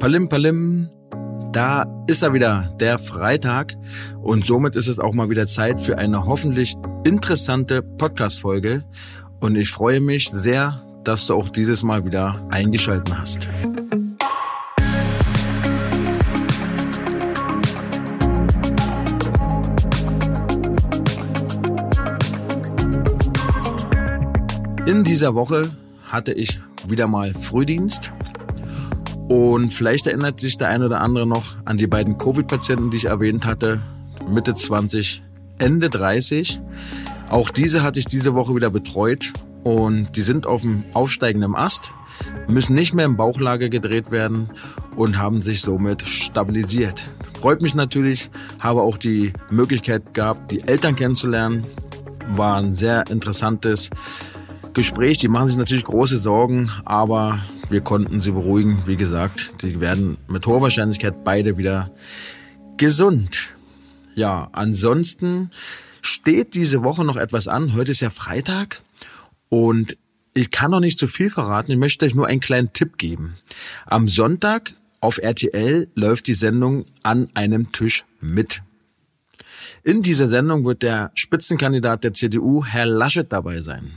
Palim Palim, da ist er wieder, der Freitag. Und somit ist es auch mal wieder Zeit für eine hoffentlich interessante Podcast-Folge. Und ich freue mich sehr, dass du auch dieses Mal wieder eingeschalten hast. In dieser Woche hatte ich wieder mal Frühdienst. Und vielleicht erinnert sich der eine oder andere noch an die beiden Covid-Patienten, die ich erwähnt hatte. Mitte 20, Ende 30. Auch diese hatte ich diese Woche wieder betreut. Und die sind auf dem aufsteigenden Ast, müssen nicht mehr in Bauchlage gedreht werden und haben sich somit stabilisiert. Freut mich natürlich, habe auch die Möglichkeit gehabt, die Eltern kennenzulernen. War ein sehr interessantes Gespräch. Die machen sich natürlich große Sorgen, aber wir konnten sie beruhigen. Wie gesagt, sie werden mit hoher Wahrscheinlichkeit beide wieder gesund. Ja, ansonsten steht diese Woche noch etwas an. Heute ist ja Freitag und ich kann noch nicht zu so viel verraten. Ich möchte euch nur einen kleinen Tipp geben. Am Sonntag auf RTL läuft die Sendung an einem Tisch mit. In dieser Sendung wird der Spitzenkandidat der CDU, Herr Laschet, dabei sein.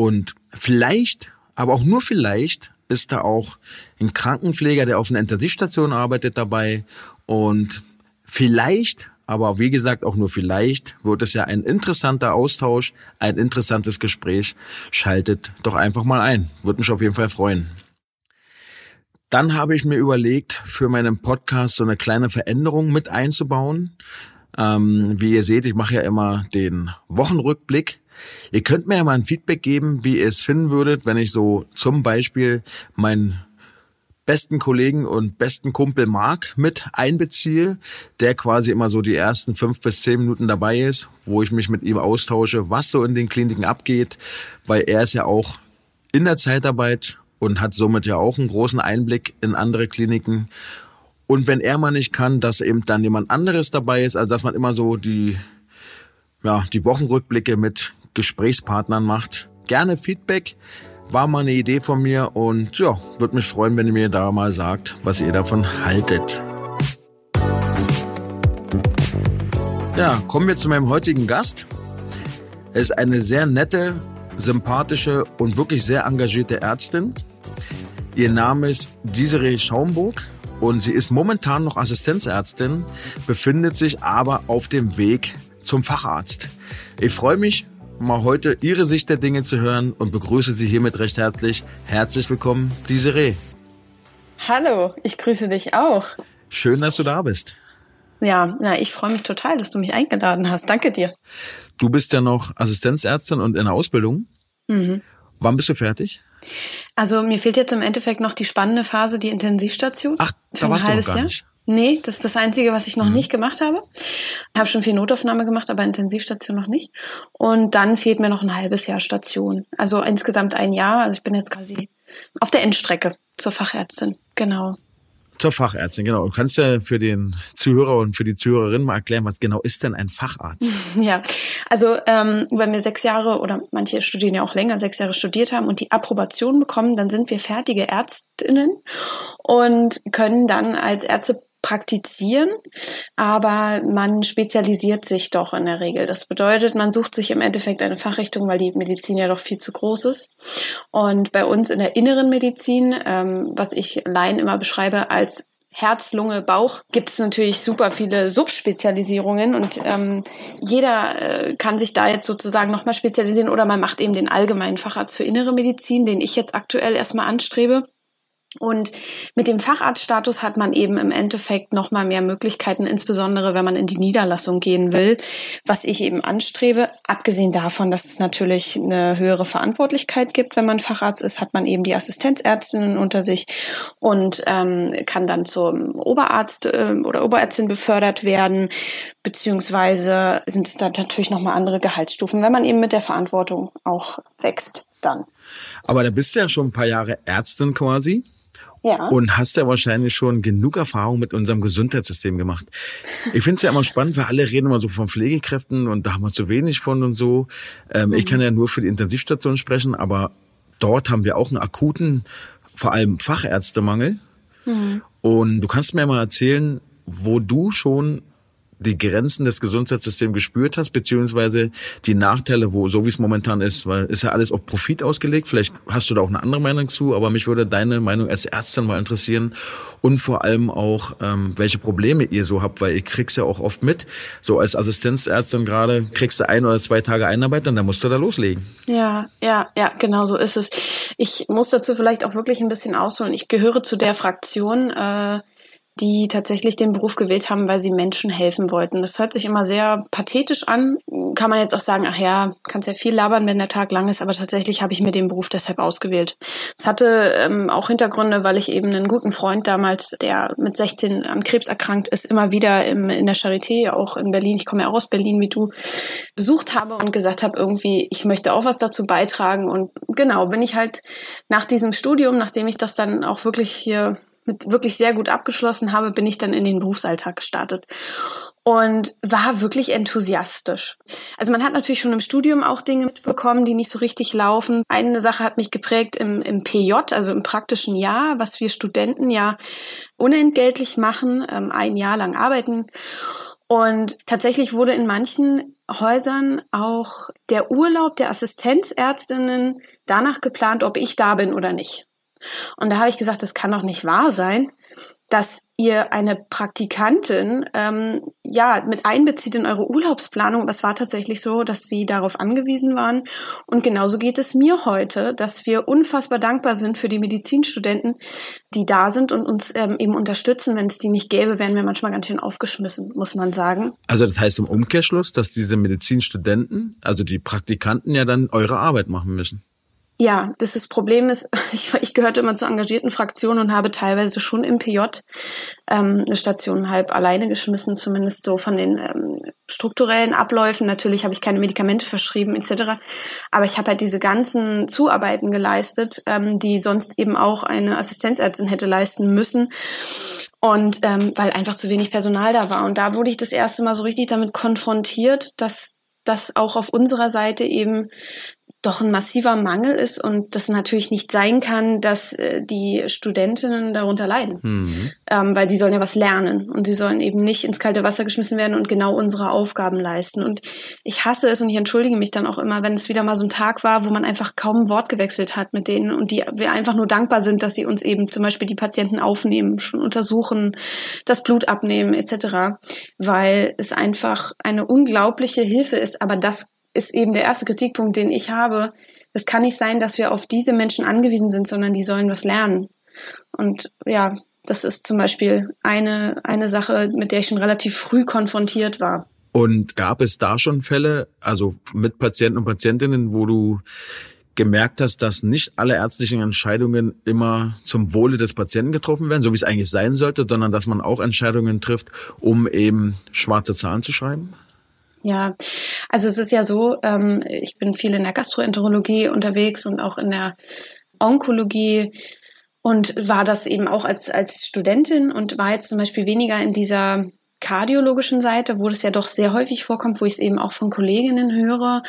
Und vielleicht, aber auch nur vielleicht, ist da auch ein Krankenpfleger, der auf einer Intensivstation arbeitet dabei. Und vielleicht, aber wie gesagt auch nur vielleicht, wird es ja ein interessanter Austausch, ein interessantes Gespräch. Schaltet doch einfach mal ein. Würde mich auf jeden Fall freuen. Dann habe ich mir überlegt, für meinen Podcast so eine kleine Veränderung mit einzubauen. Ähm, wie ihr seht, ich mache ja immer den Wochenrückblick. Ihr könnt mir ja mal ein Feedback geben, wie ihr es finden würdet, wenn ich so zum Beispiel meinen besten Kollegen und besten Kumpel Mark mit einbeziehe, der quasi immer so die ersten fünf bis zehn Minuten dabei ist, wo ich mich mit ihm austausche, was so in den Kliniken abgeht, weil er ist ja auch in der Zeitarbeit und hat somit ja auch einen großen Einblick in andere Kliniken. Und wenn er mal nicht kann, dass eben dann jemand anderes dabei ist, also dass man immer so die, ja, die Wochenrückblicke mit Gesprächspartnern macht. Gerne Feedback. War mal eine Idee von mir und ja, würde mich freuen, wenn ihr mir da mal sagt, was ihr davon haltet. Ja, kommen wir zu meinem heutigen Gast. Er ist eine sehr nette, sympathische und wirklich sehr engagierte Ärztin. Ihr Name ist Desiree Schaumburg und sie ist momentan noch Assistenzärztin, befindet sich aber auf dem Weg zum Facharzt. Ich freue mich, mal heute Ihre Sicht der Dinge zu hören und begrüße Sie hiermit recht herzlich. Herzlich willkommen, Desiree. Hallo, ich grüße dich auch. Schön, dass du da bist. Ja, na, ich freue mich total, dass du mich eingeladen hast. Danke dir. Du bist ja noch Assistenzärztin und in der Ausbildung. Mhm. Wann bist du fertig? Also mir fehlt jetzt im Endeffekt noch die spannende Phase, die Intensivstation. Ach, da warst du noch gar Jahr. nicht. Nee, das ist das Einzige, was ich noch mhm. nicht gemacht habe. Ich habe schon viel Notaufnahme gemacht, aber Intensivstation noch nicht. Und dann fehlt mir noch ein halbes Jahr Station. Also insgesamt ein Jahr. Also ich bin jetzt quasi auf der Endstrecke zur Fachärztin. Genau. Zur Fachärztin, genau. Du kannst ja für den Zuhörer und für die Zuhörerin mal erklären, was genau ist denn ein Facharzt? Ja, also ähm, wenn wir sechs Jahre oder manche studieren ja auch länger, sechs Jahre studiert haben und die Approbation bekommen, dann sind wir fertige Ärztinnen und können dann als Ärzte praktizieren, aber man spezialisiert sich doch in der Regel. Das bedeutet, man sucht sich im Endeffekt eine Fachrichtung, weil die Medizin ja doch viel zu groß ist. Und bei uns in der inneren Medizin, ähm, was ich Laien immer beschreibe als Herz, Lunge, Bauch gibt es natürlich super viele Subspezialisierungen und ähm, jeder äh, kann sich da jetzt sozusagen nochmal spezialisieren oder man macht eben den allgemeinen Facharzt für innere Medizin, den ich jetzt aktuell erstmal anstrebe. Und mit dem Facharztstatus hat man eben im Endeffekt noch mal mehr Möglichkeiten, insbesondere wenn man in die Niederlassung gehen will, was ich eben anstrebe. Abgesehen davon, dass es natürlich eine höhere Verantwortlichkeit gibt, wenn man Facharzt ist, hat man eben die Assistenzärztinnen unter sich und ähm, kann dann zum Oberarzt äh, oder Oberärztin befördert werden, beziehungsweise sind es dann natürlich noch mal andere Gehaltsstufen, wenn man eben mit der Verantwortung auch wächst dann. Aber da bist du ja schon ein paar Jahre Ärztin quasi. Ja. Und hast ja wahrscheinlich schon genug Erfahrung mit unserem Gesundheitssystem gemacht. Ich finde es ja immer spannend, weil alle reden immer so von Pflegekräften und da haben wir zu wenig von und so. Ähm, mhm. Ich kann ja nur für die Intensivstation sprechen, aber dort haben wir auch einen akuten, vor allem Fachärztemangel. Mhm. Und du kannst mir mal erzählen, wo du schon die Grenzen des Gesundheitssystems gespürt hast, beziehungsweise die Nachteile, wo so wie es momentan ist, weil ist ja alles auf Profit ausgelegt. Vielleicht hast du da auch eine andere Meinung zu, aber mich würde deine Meinung als Ärztin mal interessieren und vor allem auch, ähm, welche Probleme ihr so habt, weil ihr kriegst ja auch oft mit, so als Assistenzärztin gerade, kriegst du ein oder zwei Tage Einarbeitung, dann musst du da loslegen. Ja, ja, ja, genau so ist es. Ich muss dazu vielleicht auch wirklich ein bisschen ausholen. Ich gehöre zu der Fraktion, äh, die tatsächlich den Beruf gewählt haben, weil sie Menschen helfen wollten. Das hört sich immer sehr pathetisch an. Kann man jetzt auch sagen, ach ja, kannst ja viel labern, wenn der Tag lang ist, aber tatsächlich habe ich mir den Beruf deshalb ausgewählt. Es hatte ähm, auch Hintergründe, weil ich eben einen guten Freund damals, der mit 16 an Krebs erkrankt ist, immer wieder im, in der Charité, auch in Berlin, ich komme ja auch aus Berlin wie du, besucht habe und gesagt habe, irgendwie, ich möchte auch was dazu beitragen. Und genau, bin ich halt nach diesem Studium, nachdem ich das dann auch wirklich hier mit wirklich sehr gut abgeschlossen habe, bin ich dann in den Berufsalltag gestartet und war wirklich enthusiastisch. Also man hat natürlich schon im Studium auch Dinge mitbekommen, die nicht so richtig laufen. Eine Sache hat mich geprägt im, im PJ, also im praktischen Jahr, was wir Studenten ja unentgeltlich machen, ähm, ein Jahr lang arbeiten. Und tatsächlich wurde in manchen Häusern auch der Urlaub der Assistenzärztinnen danach geplant, ob ich da bin oder nicht. Und da habe ich gesagt, das kann doch nicht wahr sein, dass ihr eine Praktikantin ähm, ja mit einbezieht in eure Urlaubsplanung. Das war tatsächlich so, dass sie darauf angewiesen waren. Und genauso geht es mir heute, dass wir unfassbar dankbar sind für die Medizinstudenten, die da sind und uns ähm, eben unterstützen. Wenn es die nicht gäbe, wären wir manchmal ganz schön aufgeschmissen, muss man sagen. Also das heißt im Umkehrschluss, dass diese Medizinstudenten, also die Praktikanten ja dann eure Arbeit machen müssen. Ja, das, das Problem ist, ich, ich gehörte immer zu engagierten Fraktionen und habe teilweise schon im PJ ähm, eine Station halb alleine geschmissen, zumindest so von den ähm, strukturellen Abläufen. Natürlich habe ich keine Medikamente verschrieben etc. Aber ich habe halt diese ganzen Zuarbeiten geleistet, ähm, die sonst eben auch eine Assistenzärztin hätte leisten müssen. Und ähm, weil einfach zu wenig Personal da war. Und da wurde ich das erste Mal so richtig damit konfrontiert, dass das auch auf unserer Seite eben doch ein massiver Mangel ist und das natürlich nicht sein kann, dass äh, die Studentinnen darunter leiden, mhm. ähm, weil die sollen ja was lernen und sie sollen eben nicht ins kalte Wasser geschmissen werden und genau unsere Aufgaben leisten. Und ich hasse es und ich entschuldige mich dann auch immer, wenn es wieder mal so ein Tag war, wo man einfach kaum ein Wort gewechselt hat mit denen und die wir einfach nur dankbar sind, dass sie uns eben zum Beispiel die Patienten aufnehmen, schon untersuchen, das Blut abnehmen etc., weil es einfach eine unglaubliche Hilfe ist. Aber das ist eben der erste Kritikpunkt, den ich habe. Es kann nicht sein, dass wir auf diese Menschen angewiesen sind, sondern die sollen was lernen. Und ja, das ist zum Beispiel eine, eine Sache, mit der ich schon relativ früh konfrontiert war. Und gab es da schon Fälle, also mit Patienten und Patientinnen, wo du gemerkt hast, dass nicht alle ärztlichen Entscheidungen immer zum Wohle des Patienten getroffen werden, so wie es eigentlich sein sollte, sondern dass man auch Entscheidungen trifft, um eben schwarze Zahlen zu schreiben? Ja, also es ist ja so, ähm, ich bin viel in der Gastroenterologie unterwegs und auch in der Onkologie und war das eben auch als, als Studentin und war jetzt zum Beispiel weniger in dieser kardiologischen Seite, wo das ja doch sehr häufig vorkommt, wo ich es eben auch von Kolleginnen höre,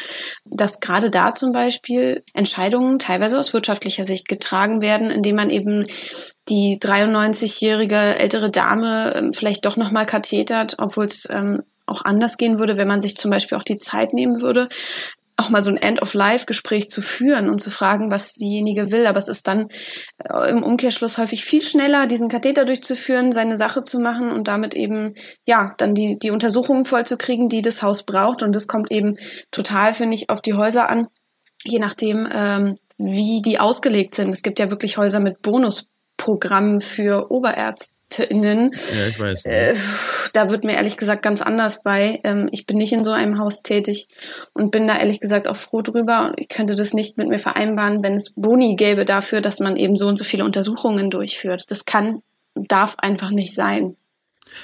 dass gerade da zum Beispiel Entscheidungen teilweise aus wirtschaftlicher Sicht getragen werden, indem man eben die 93-jährige ältere Dame ähm, vielleicht doch nochmal kathetert, obwohl es ähm, auch anders gehen würde, wenn man sich zum Beispiel auch die Zeit nehmen würde, auch mal so ein End-of-Life-Gespräch zu führen und zu fragen, was diejenige will. Aber es ist dann äh, im Umkehrschluss häufig viel schneller, diesen Katheter durchzuführen, seine Sache zu machen und damit eben, ja, dann die, die Untersuchungen vollzukriegen, die das Haus braucht. Und das kommt eben total, finde ich, auf die Häuser an, je nachdem, ähm, wie die ausgelegt sind. Es gibt ja wirklich Häuser mit Bonusprogrammen für Oberärzte KlientInnen. Ja, ich weiß. Äh, da wird mir ehrlich gesagt ganz anders bei. Ähm, ich bin nicht in so einem Haus tätig und bin da ehrlich gesagt auch froh drüber. Ich könnte das nicht mit mir vereinbaren, wenn es Boni gäbe dafür, dass man eben so und so viele Untersuchungen durchführt. Das kann, darf einfach nicht sein.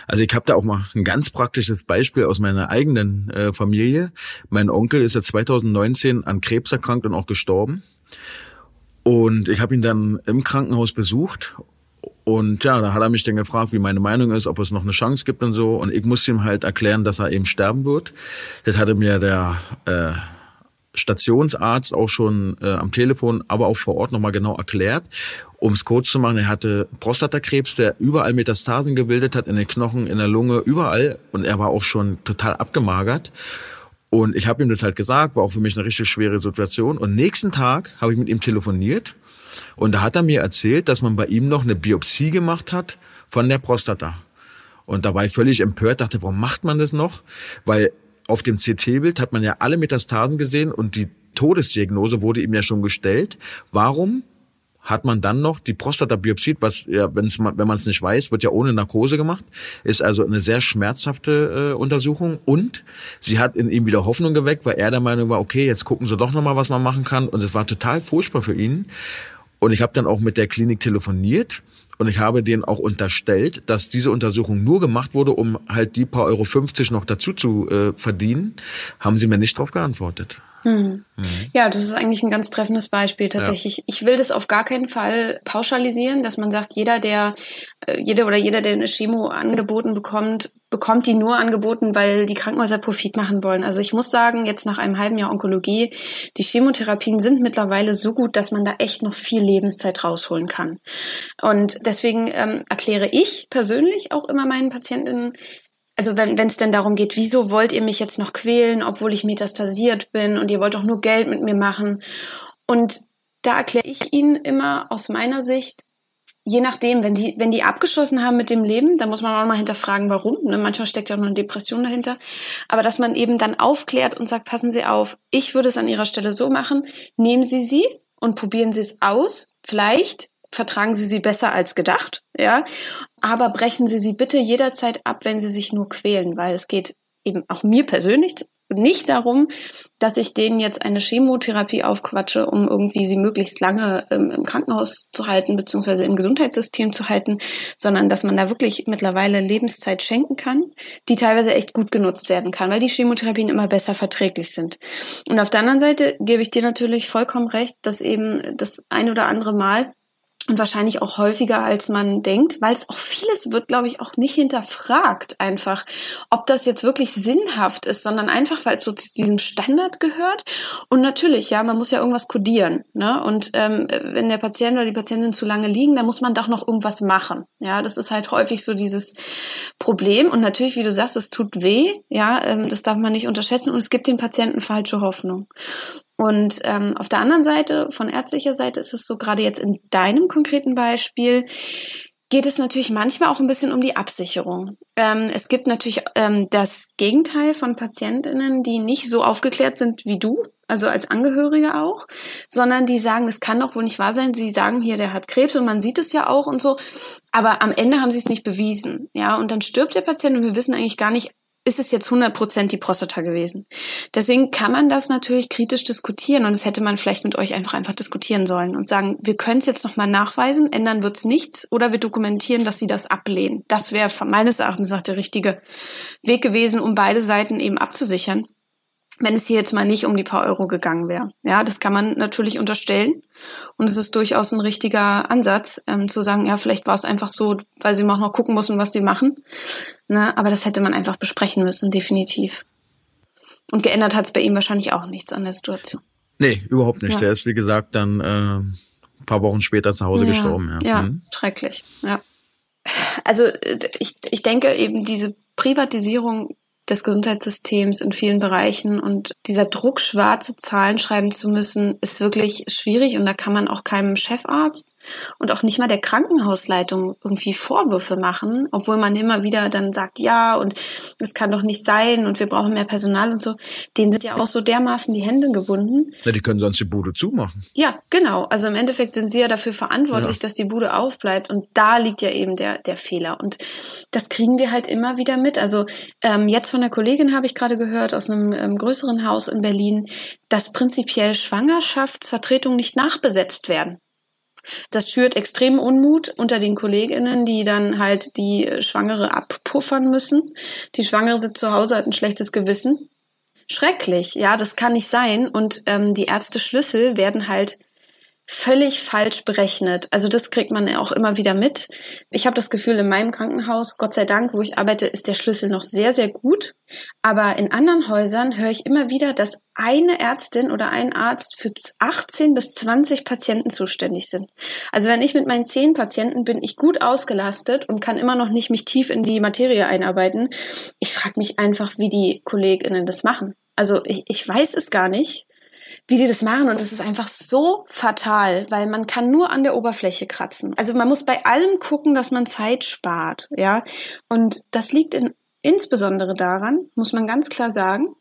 Also ich habe da auch mal ein ganz praktisches Beispiel aus meiner eigenen äh, Familie. Mein Onkel ist ja 2019 an Krebs erkrankt und auch gestorben. Und ich habe ihn dann im Krankenhaus besucht und ja, da hat er mich dann gefragt, wie meine Meinung ist, ob es noch eine Chance gibt und so. Und ich musste ihm halt erklären, dass er eben sterben wird. Das hatte mir der äh, Stationsarzt auch schon äh, am Telefon, aber auch vor Ort nochmal genau erklärt. Um es kurz zu machen, er hatte Prostatakrebs, der überall Metastasen gebildet hat, in den Knochen, in der Lunge, überall. Und er war auch schon total abgemagert. Und ich habe ihm das halt gesagt, war auch für mich eine richtig schwere Situation. Und nächsten Tag habe ich mit ihm telefoniert und da hat er mir erzählt, dass man bei ihm noch eine Biopsie gemacht hat von der Prostata. Und da war ich völlig empört, dachte, warum macht man das noch? Weil auf dem CT-Bild hat man ja alle Metastasen gesehen und die Todesdiagnose wurde ihm ja schon gestellt. Warum hat man dann noch die Prostata-Biopsie, was ja, wenn's, wenn man es nicht weiß, wird ja ohne Narkose gemacht, ist also eine sehr schmerzhafte äh, Untersuchung und sie hat in ihm wieder Hoffnung geweckt, weil er der Meinung war, okay, jetzt gucken sie doch nochmal, was man machen kann und es war total furchtbar für ihn und ich habe dann auch mit der Klinik telefoniert und ich habe denen auch unterstellt, dass diese Untersuchung nur gemacht wurde, um halt die paar Euro 50 noch dazu zu äh, verdienen. Haben sie mir nicht darauf geantwortet. Hm. Mhm. Ja, das ist eigentlich ein ganz treffendes Beispiel tatsächlich. Ja. Ich will das auf gar keinen Fall pauschalisieren, dass man sagt, jeder, der, äh, jeder oder jeder, der eine Chemo angeboten bekommt, bekommt die nur angeboten, weil die Krankenhäuser Profit machen wollen. Also ich muss sagen, jetzt nach einem halben Jahr Onkologie, die Chemotherapien sind mittlerweile so gut, dass man da echt noch viel Lebenszeit rausholen kann. Und deswegen ähm, erkläre ich persönlich auch immer meinen Patientinnen, also wenn es denn darum geht, wieso wollt ihr mich jetzt noch quälen, obwohl ich metastasiert bin und ihr wollt doch nur Geld mit mir machen. Und da erkläre ich ihnen immer aus meiner Sicht, je nachdem, wenn die, wenn die abgeschlossen haben mit dem Leben, dann muss man auch mal hinterfragen, warum. Ne? Manchmal steckt ja auch noch eine Depression dahinter. Aber dass man eben dann aufklärt und sagt, passen Sie auf, ich würde es an Ihrer Stelle so machen, nehmen Sie sie und probieren Sie es aus. Vielleicht vertragen Sie sie besser als gedacht, ja. Aber brechen Sie sie bitte jederzeit ab, wenn Sie sich nur quälen, weil es geht eben auch mir persönlich nicht darum, dass ich denen jetzt eine Chemotherapie aufquatsche, um irgendwie sie möglichst lange ähm, im Krankenhaus zu halten, beziehungsweise im Gesundheitssystem zu halten, sondern dass man da wirklich mittlerweile Lebenszeit schenken kann, die teilweise echt gut genutzt werden kann, weil die Chemotherapien immer besser verträglich sind. Und auf der anderen Seite gebe ich dir natürlich vollkommen recht, dass eben das ein oder andere Mal und wahrscheinlich auch häufiger als man denkt, weil es auch vieles wird, glaube ich, auch nicht hinterfragt einfach, ob das jetzt wirklich sinnhaft ist, sondern einfach, weil es so zu diesem Standard gehört. Und natürlich, ja, man muss ja irgendwas kodieren. Ne? Und ähm, wenn der Patient oder die Patientin zu lange liegen, dann muss man doch noch irgendwas machen. Ja, das ist halt häufig so dieses Problem. Und natürlich, wie du sagst, es tut weh. Ja, ähm, das darf man nicht unterschätzen. Und es gibt dem Patienten falsche Hoffnung. Und ähm, auf der anderen Seite, von ärztlicher Seite, ist es so gerade jetzt in deinem konkreten Beispiel, geht es natürlich manchmal auch ein bisschen um die Absicherung. Ähm, es gibt natürlich ähm, das Gegenteil von Patientinnen, die nicht so aufgeklärt sind wie du, also als Angehörige auch, sondern die sagen, es kann doch wohl nicht wahr sein. Sie sagen hier, der hat Krebs und man sieht es ja auch und so, aber am Ende haben sie es nicht bewiesen, ja, und dann stirbt der Patient und wir wissen eigentlich gar nicht, ist es jetzt 100 Prozent die Prostata gewesen. Deswegen kann man das natürlich kritisch diskutieren und das hätte man vielleicht mit euch einfach einfach diskutieren sollen und sagen, wir können es jetzt nochmal nachweisen, ändern wird's nichts oder wir dokumentieren, dass sie das ablehnen. Das wäre meines Erachtens auch der richtige Weg gewesen, um beide Seiten eben abzusichern wenn es hier jetzt mal nicht um die paar Euro gegangen wäre. Ja, das kann man natürlich unterstellen. Und es ist durchaus ein richtiger Ansatz, ähm, zu sagen, ja, vielleicht war es einfach so, weil sie auch noch gucken mussten, was sie machen. Ne? Aber das hätte man einfach besprechen müssen, definitiv. Und geändert hat es bei ihm wahrscheinlich auch nichts an der Situation. Nee, überhaupt nicht. Ja. Der ist, wie gesagt, dann äh, ein paar Wochen später zu Hause ja. gestorben. Ja, ja mhm. schrecklich. Ja. Also ich, ich denke eben, diese Privatisierung des Gesundheitssystems in vielen Bereichen. Und dieser Druck, schwarze Zahlen schreiben zu müssen, ist wirklich schwierig. Und da kann man auch keinem Chefarzt und auch nicht mal der Krankenhausleitung irgendwie Vorwürfe machen, obwohl man immer wieder dann sagt, ja und es kann doch nicht sein und wir brauchen mehr Personal und so. Denen sind ja auch so dermaßen die Hände gebunden. Ja, die können sonst die Bude zumachen. Ja, genau. Also im Endeffekt sind sie ja dafür verantwortlich, ja. dass die Bude aufbleibt und da liegt ja eben der, der Fehler und das kriegen wir halt immer wieder mit. Also ähm, jetzt von der Kollegin habe ich gerade gehört aus einem ähm, größeren Haus in Berlin, dass prinzipiell Schwangerschaftsvertretungen nicht nachbesetzt werden. Das schürt extremen Unmut unter den Kolleginnen, die dann halt die Schwangere abpuffern müssen. Die Schwangere sitzt zu Hause, hat ein schlechtes Gewissen. Schrecklich, ja, das kann nicht sein. Und ähm, die Ärzte Schlüssel werden halt völlig falsch berechnet. Also das kriegt man auch immer wieder mit. Ich habe das Gefühl, in meinem Krankenhaus, Gott sei Dank, wo ich arbeite, ist der Schlüssel noch sehr, sehr gut. Aber in anderen Häusern höre ich immer wieder, dass eine Ärztin oder ein Arzt für 18 bis 20 Patienten zuständig sind. Also wenn ich mit meinen 10 Patienten bin, ich gut ausgelastet und kann immer noch nicht mich tief in die Materie einarbeiten. Ich frage mich einfach, wie die KollegInnen das machen. Also ich, ich weiß es gar nicht wie die das machen und das ist einfach so fatal, weil man kann nur an der Oberfläche kratzen. Also man muss bei allem gucken, dass man Zeit spart, ja. Und das liegt in insbesondere daran, muss man ganz klar sagen,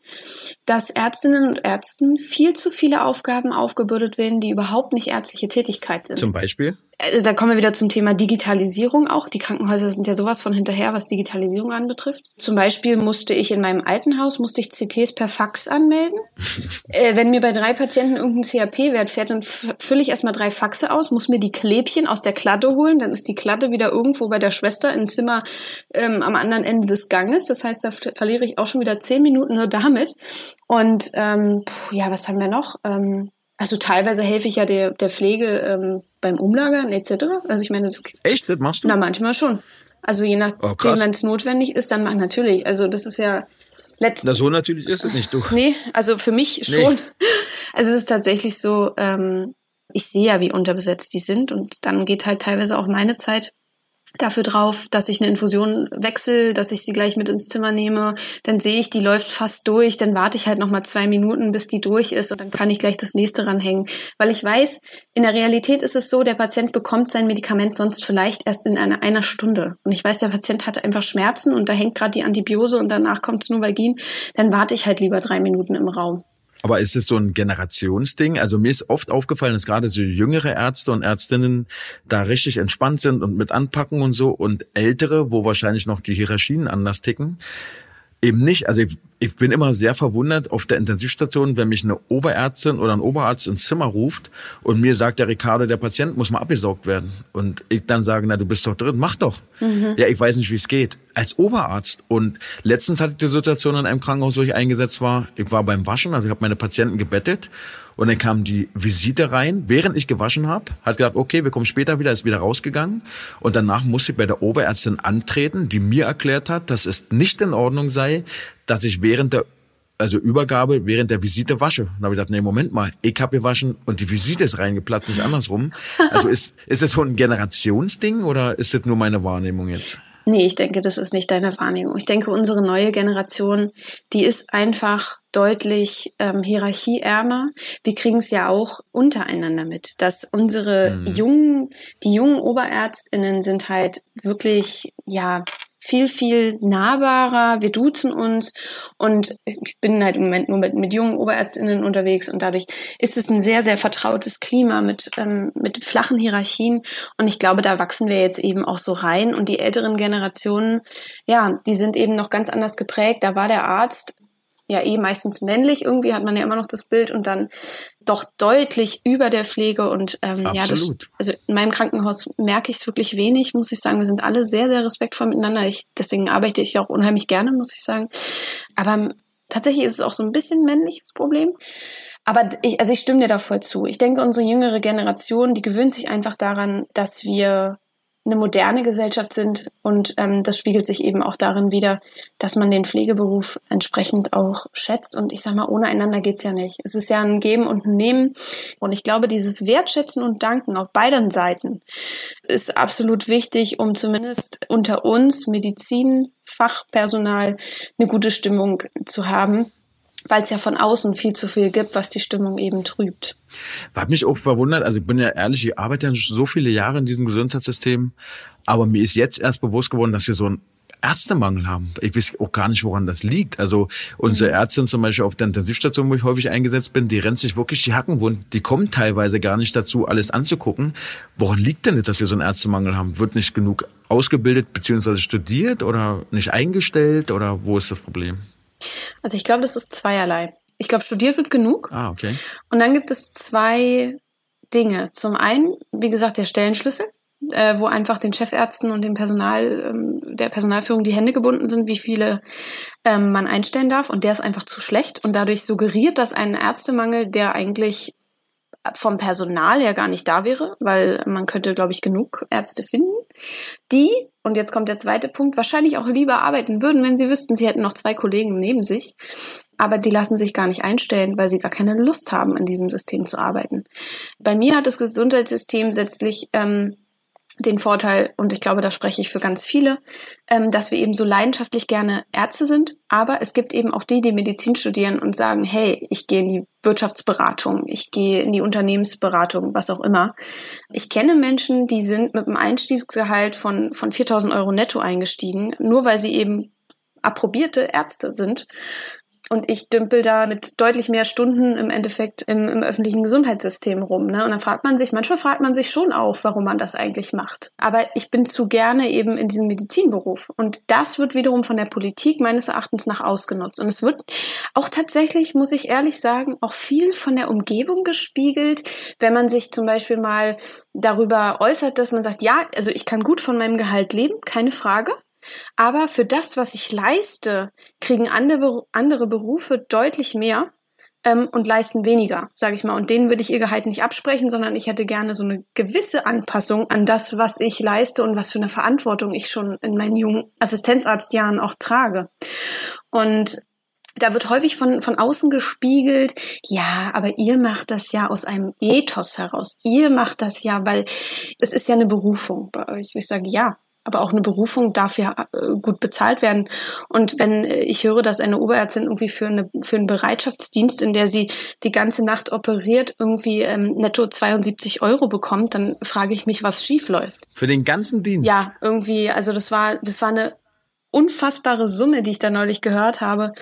dass Ärztinnen und Ärzten viel zu viele Aufgaben aufgebürdet werden, die überhaupt nicht ärztliche Tätigkeit sind. Zum Beispiel? Also da kommen wir wieder zum Thema Digitalisierung auch. Die Krankenhäuser sind ja sowas von hinterher, was Digitalisierung anbetrifft. Zum Beispiel musste ich in meinem alten Haus, musste ich CTs per Fax anmelden. äh, wenn mir bei drei Patienten irgendein CAP-Wert fährt, dann fülle ich erstmal drei Faxe aus, muss mir die Klebchen aus der Klatte holen, dann ist die Klatte wieder irgendwo bei der Schwester im Zimmer ähm, am anderen Ende des Ganges. Das heißt, da verliere ich auch schon wieder zehn Minuten nur damit. Und ähm, puh, ja, was haben wir noch? Ähm, also teilweise helfe ich ja der, der Pflege ähm, beim Umlagern etc. Also ich meine, das echt, das machst du? Na manchmal schon. Also je nachdem, oh, wenn es notwendig ist, dann mach natürlich. Also das ist ja letztlich. Na so natürlich ist es nicht, du. Nee, also für mich schon. Nee. Also es ist tatsächlich so. Ähm, ich sehe ja, wie unterbesetzt die sind und dann geht halt teilweise auch meine Zeit dafür drauf, dass ich eine Infusion wechsle, dass ich sie gleich mit ins Zimmer nehme. Dann sehe ich, die läuft fast durch. Dann warte ich halt noch mal zwei Minuten, bis die durch ist und dann kann ich gleich das nächste ranhängen. Weil ich weiß, in der Realität ist es so, der Patient bekommt sein Medikament sonst vielleicht erst in einer, einer Stunde. Und ich weiß, der Patient hat einfach Schmerzen und da hängt gerade die Antibiose und danach kommt Novalgin. Dann warte ich halt lieber drei Minuten im Raum. Aber ist es so ein Generationsding? Also mir ist oft aufgefallen, dass gerade so jüngere Ärzte und Ärztinnen da richtig entspannt sind und mit anpacken und so und ältere, wo wahrscheinlich noch die Hierarchien anders ticken, eben nicht. Also ich, bin immer sehr verwundert auf der Intensivstation, wenn mich eine Oberärztin oder ein Oberarzt ins Zimmer ruft und mir sagt der Ricardo, der Patient muss mal abgesaugt werden. Und ich dann sage, na, du bist doch drin, mach doch. Mhm. Ja, ich weiß nicht, wie es geht. Als Oberarzt. Und letztens hatte ich die Situation in einem Krankenhaus, wo ich eingesetzt war. Ich war beim Waschen, also ich habe meine Patienten gebettet und dann kam die Visite rein, während ich gewaschen habe, hat gesagt, okay, wir kommen später wieder, ist wieder rausgegangen. Und danach musste ich bei der Oberärztin antreten, die mir erklärt hat, dass es nicht in Ordnung sei, dass ich während der also Übergabe während der Visite wasche. Dann habe ich gedacht, nee, Moment mal, ich habe gewaschen und die Visite ist reingeplatzt, nicht andersrum. Also ist, ist das so ein Generationsding oder ist das nur meine Wahrnehmung jetzt? Nee, ich denke, das ist nicht deine Wahrnehmung. Ich denke, unsere neue Generation, die ist einfach deutlich ähm, hierarchieärmer. Wir kriegen es ja auch untereinander mit, dass unsere mhm. jungen, die jungen Oberärztinnen sind halt wirklich, ja, viel, viel nahbarer. Wir duzen uns und ich bin halt im Moment nur mit, mit jungen Oberärztinnen unterwegs und dadurch ist es ein sehr, sehr vertrautes Klima mit, ähm, mit flachen Hierarchien und ich glaube, da wachsen wir jetzt eben auch so rein und die älteren Generationen, ja, die sind eben noch ganz anders geprägt. Da war der Arzt ja eh meistens männlich, irgendwie hat man ja immer noch das Bild und dann doch deutlich über der Pflege und ähm, ja, das, also in meinem Krankenhaus merke ich es wirklich wenig, muss ich sagen. Wir sind alle sehr, sehr respektvoll miteinander. Ich, deswegen arbeite ich auch unheimlich gerne, muss ich sagen. Aber tatsächlich ist es auch so ein bisschen männliches Problem. Aber ich, also ich stimme dir da voll zu. Ich denke, unsere jüngere Generation, die gewöhnt sich einfach daran, dass wir eine moderne Gesellschaft sind. Und ähm, das spiegelt sich eben auch darin wieder, dass man den Pflegeberuf entsprechend auch schätzt. Und ich sag mal, ohne einander geht's ja nicht. Es ist ja ein Geben und ein Nehmen. Und ich glaube, dieses Wertschätzen und Danken auf beiden Seiten ist absolut wichtig, um zumindest unter uns Medizinfachpersonal eine gute Stimmung zu haben weil es ja von außen viel zu viel gibt, was die Stimmung eben trübt. Hat mich auch verwundert, also ich bin ja ehrlich, ich arbeite ja so viele Jahre in diesem Gesundheitssystem, aber mir ist jetzt erst bewusst geworden, dass wir so einen Ärztemangel haben. Ich weiß auch gar nicht, woran das liegt. Also unsere mhm. Ärztin zum Beispiel auf der Intensivstation, wo ich häufig eingesetzt bin, die rennt sich wirklich die Hacken wund. Die kommen teilweise gar nicht dazu, alles anzugucken. Woran liegt denn das, dass wir so einen Ärztemangel haben? Wird nicht genug ausgebildet bzw. studiert oder nicht eingestellt oder wo ist das Problem? Also ich glaube, das ist zweierlei. Ich glaube, studiert wird genug. Ah, okay. Und dann gibt es zwei Dinge. Zum einen, wie gesagt, der Stellenschlüssel, äh, wo einfach den Chefärzten und dem Personal, ähm, der Personalführung die Hände gebunden sind, wie viele ähm, man einstellen darf. Und der ist einfach zu schlecht. Und dadurch suggeriert das einen Ärztemangel, der eigentlich vom Personal her gar nicht da wäre, weil man könnte, glaube ich, genug Ärzte finden, die, und jetzt kommt der zweite Punkt, wahrscheinlich auch lieber arbeiten würden, wenn sie wüssten, sie hätten noch zwei Kollegen neben sich. Aber die lassen sich gar nicht einstellen, weil sie gar keine Lust haben, in diesem System zu arbeiten. Bei mir hat das Gesundheitssystem letztlich ähm, den Vorteil, und ich glaube, da spreche ich für ganz viele, ähm, dass wir eben so leidenschaftlich gerne Ärzte sind, aber es gibt eben auch die, die Medizin studieren und sagen, hey, ich gehe in die Wirtschaftsberatung, ich gehe in die Unternehmensberatung, was auch immer. Ich kenne Menschen, die sind mit einem Einstiegsgehalt von, von 4000 Euro netto eingestiegen, nur weil sie eben approbierte Ärzte sind und ich dümpel da mit deutlich mehr Stunden im Endeffekt im, im öffentlichen Gesundheitssystem rum. Ne? Und dann fragt man sich, manchmal fragt man sich schon auch, warum man das eigentlich macht. Aber ich bin zu gerne eben in diesem Medizinberuf. Und das wird wiederum von der Politik meines Erachtens nach ausgenutzt. Und es wird auch tatsächlich, muss ich ehrlich sagen, auch viel von der Umgebung gespiegelt, wenn man sich zum Beispiel mal darüber äußert, dass man sagt, ja, also ich kann gut von meinem Gehalt leben, keine Frage. Aber für das, was ich leiste, kriegen andere, andere Berufe deutlich mehr ähm, und leisten weniger, sage ich mal. Und denen würde ich ihr Gehalt nicht absprechen, sondern ich hätte gerne so eine gewisse Anpassung an das, was ich leiste und was für eine Verantwortung ich schon in meinen jungen Assistenzarztjahren auch trage. Und da wird häufig von, von außen gespiegelt, ja, aber ihr macht das ja aus einem Ethos heraus. Ihr macht das ja, weil es ist ja eine Berufung bei euch. Ich sage, ja, aber auch eine Berufung darf ja äh, gut bezahlt werden. Und wenn ich höre, dass eine Oberärztin irgendwie für, eine, für einen Bereitschaftsdienst, in der sie die ganze Nacht operiert, irgendwie ähm, netto 72 Euro bekommt, dann frage ich mich, was schief läuft. Für den ganzen Dienst? Ja, irgendwie, also das war, das war eine unfassbare Summe, die ich da neulich gehört habe.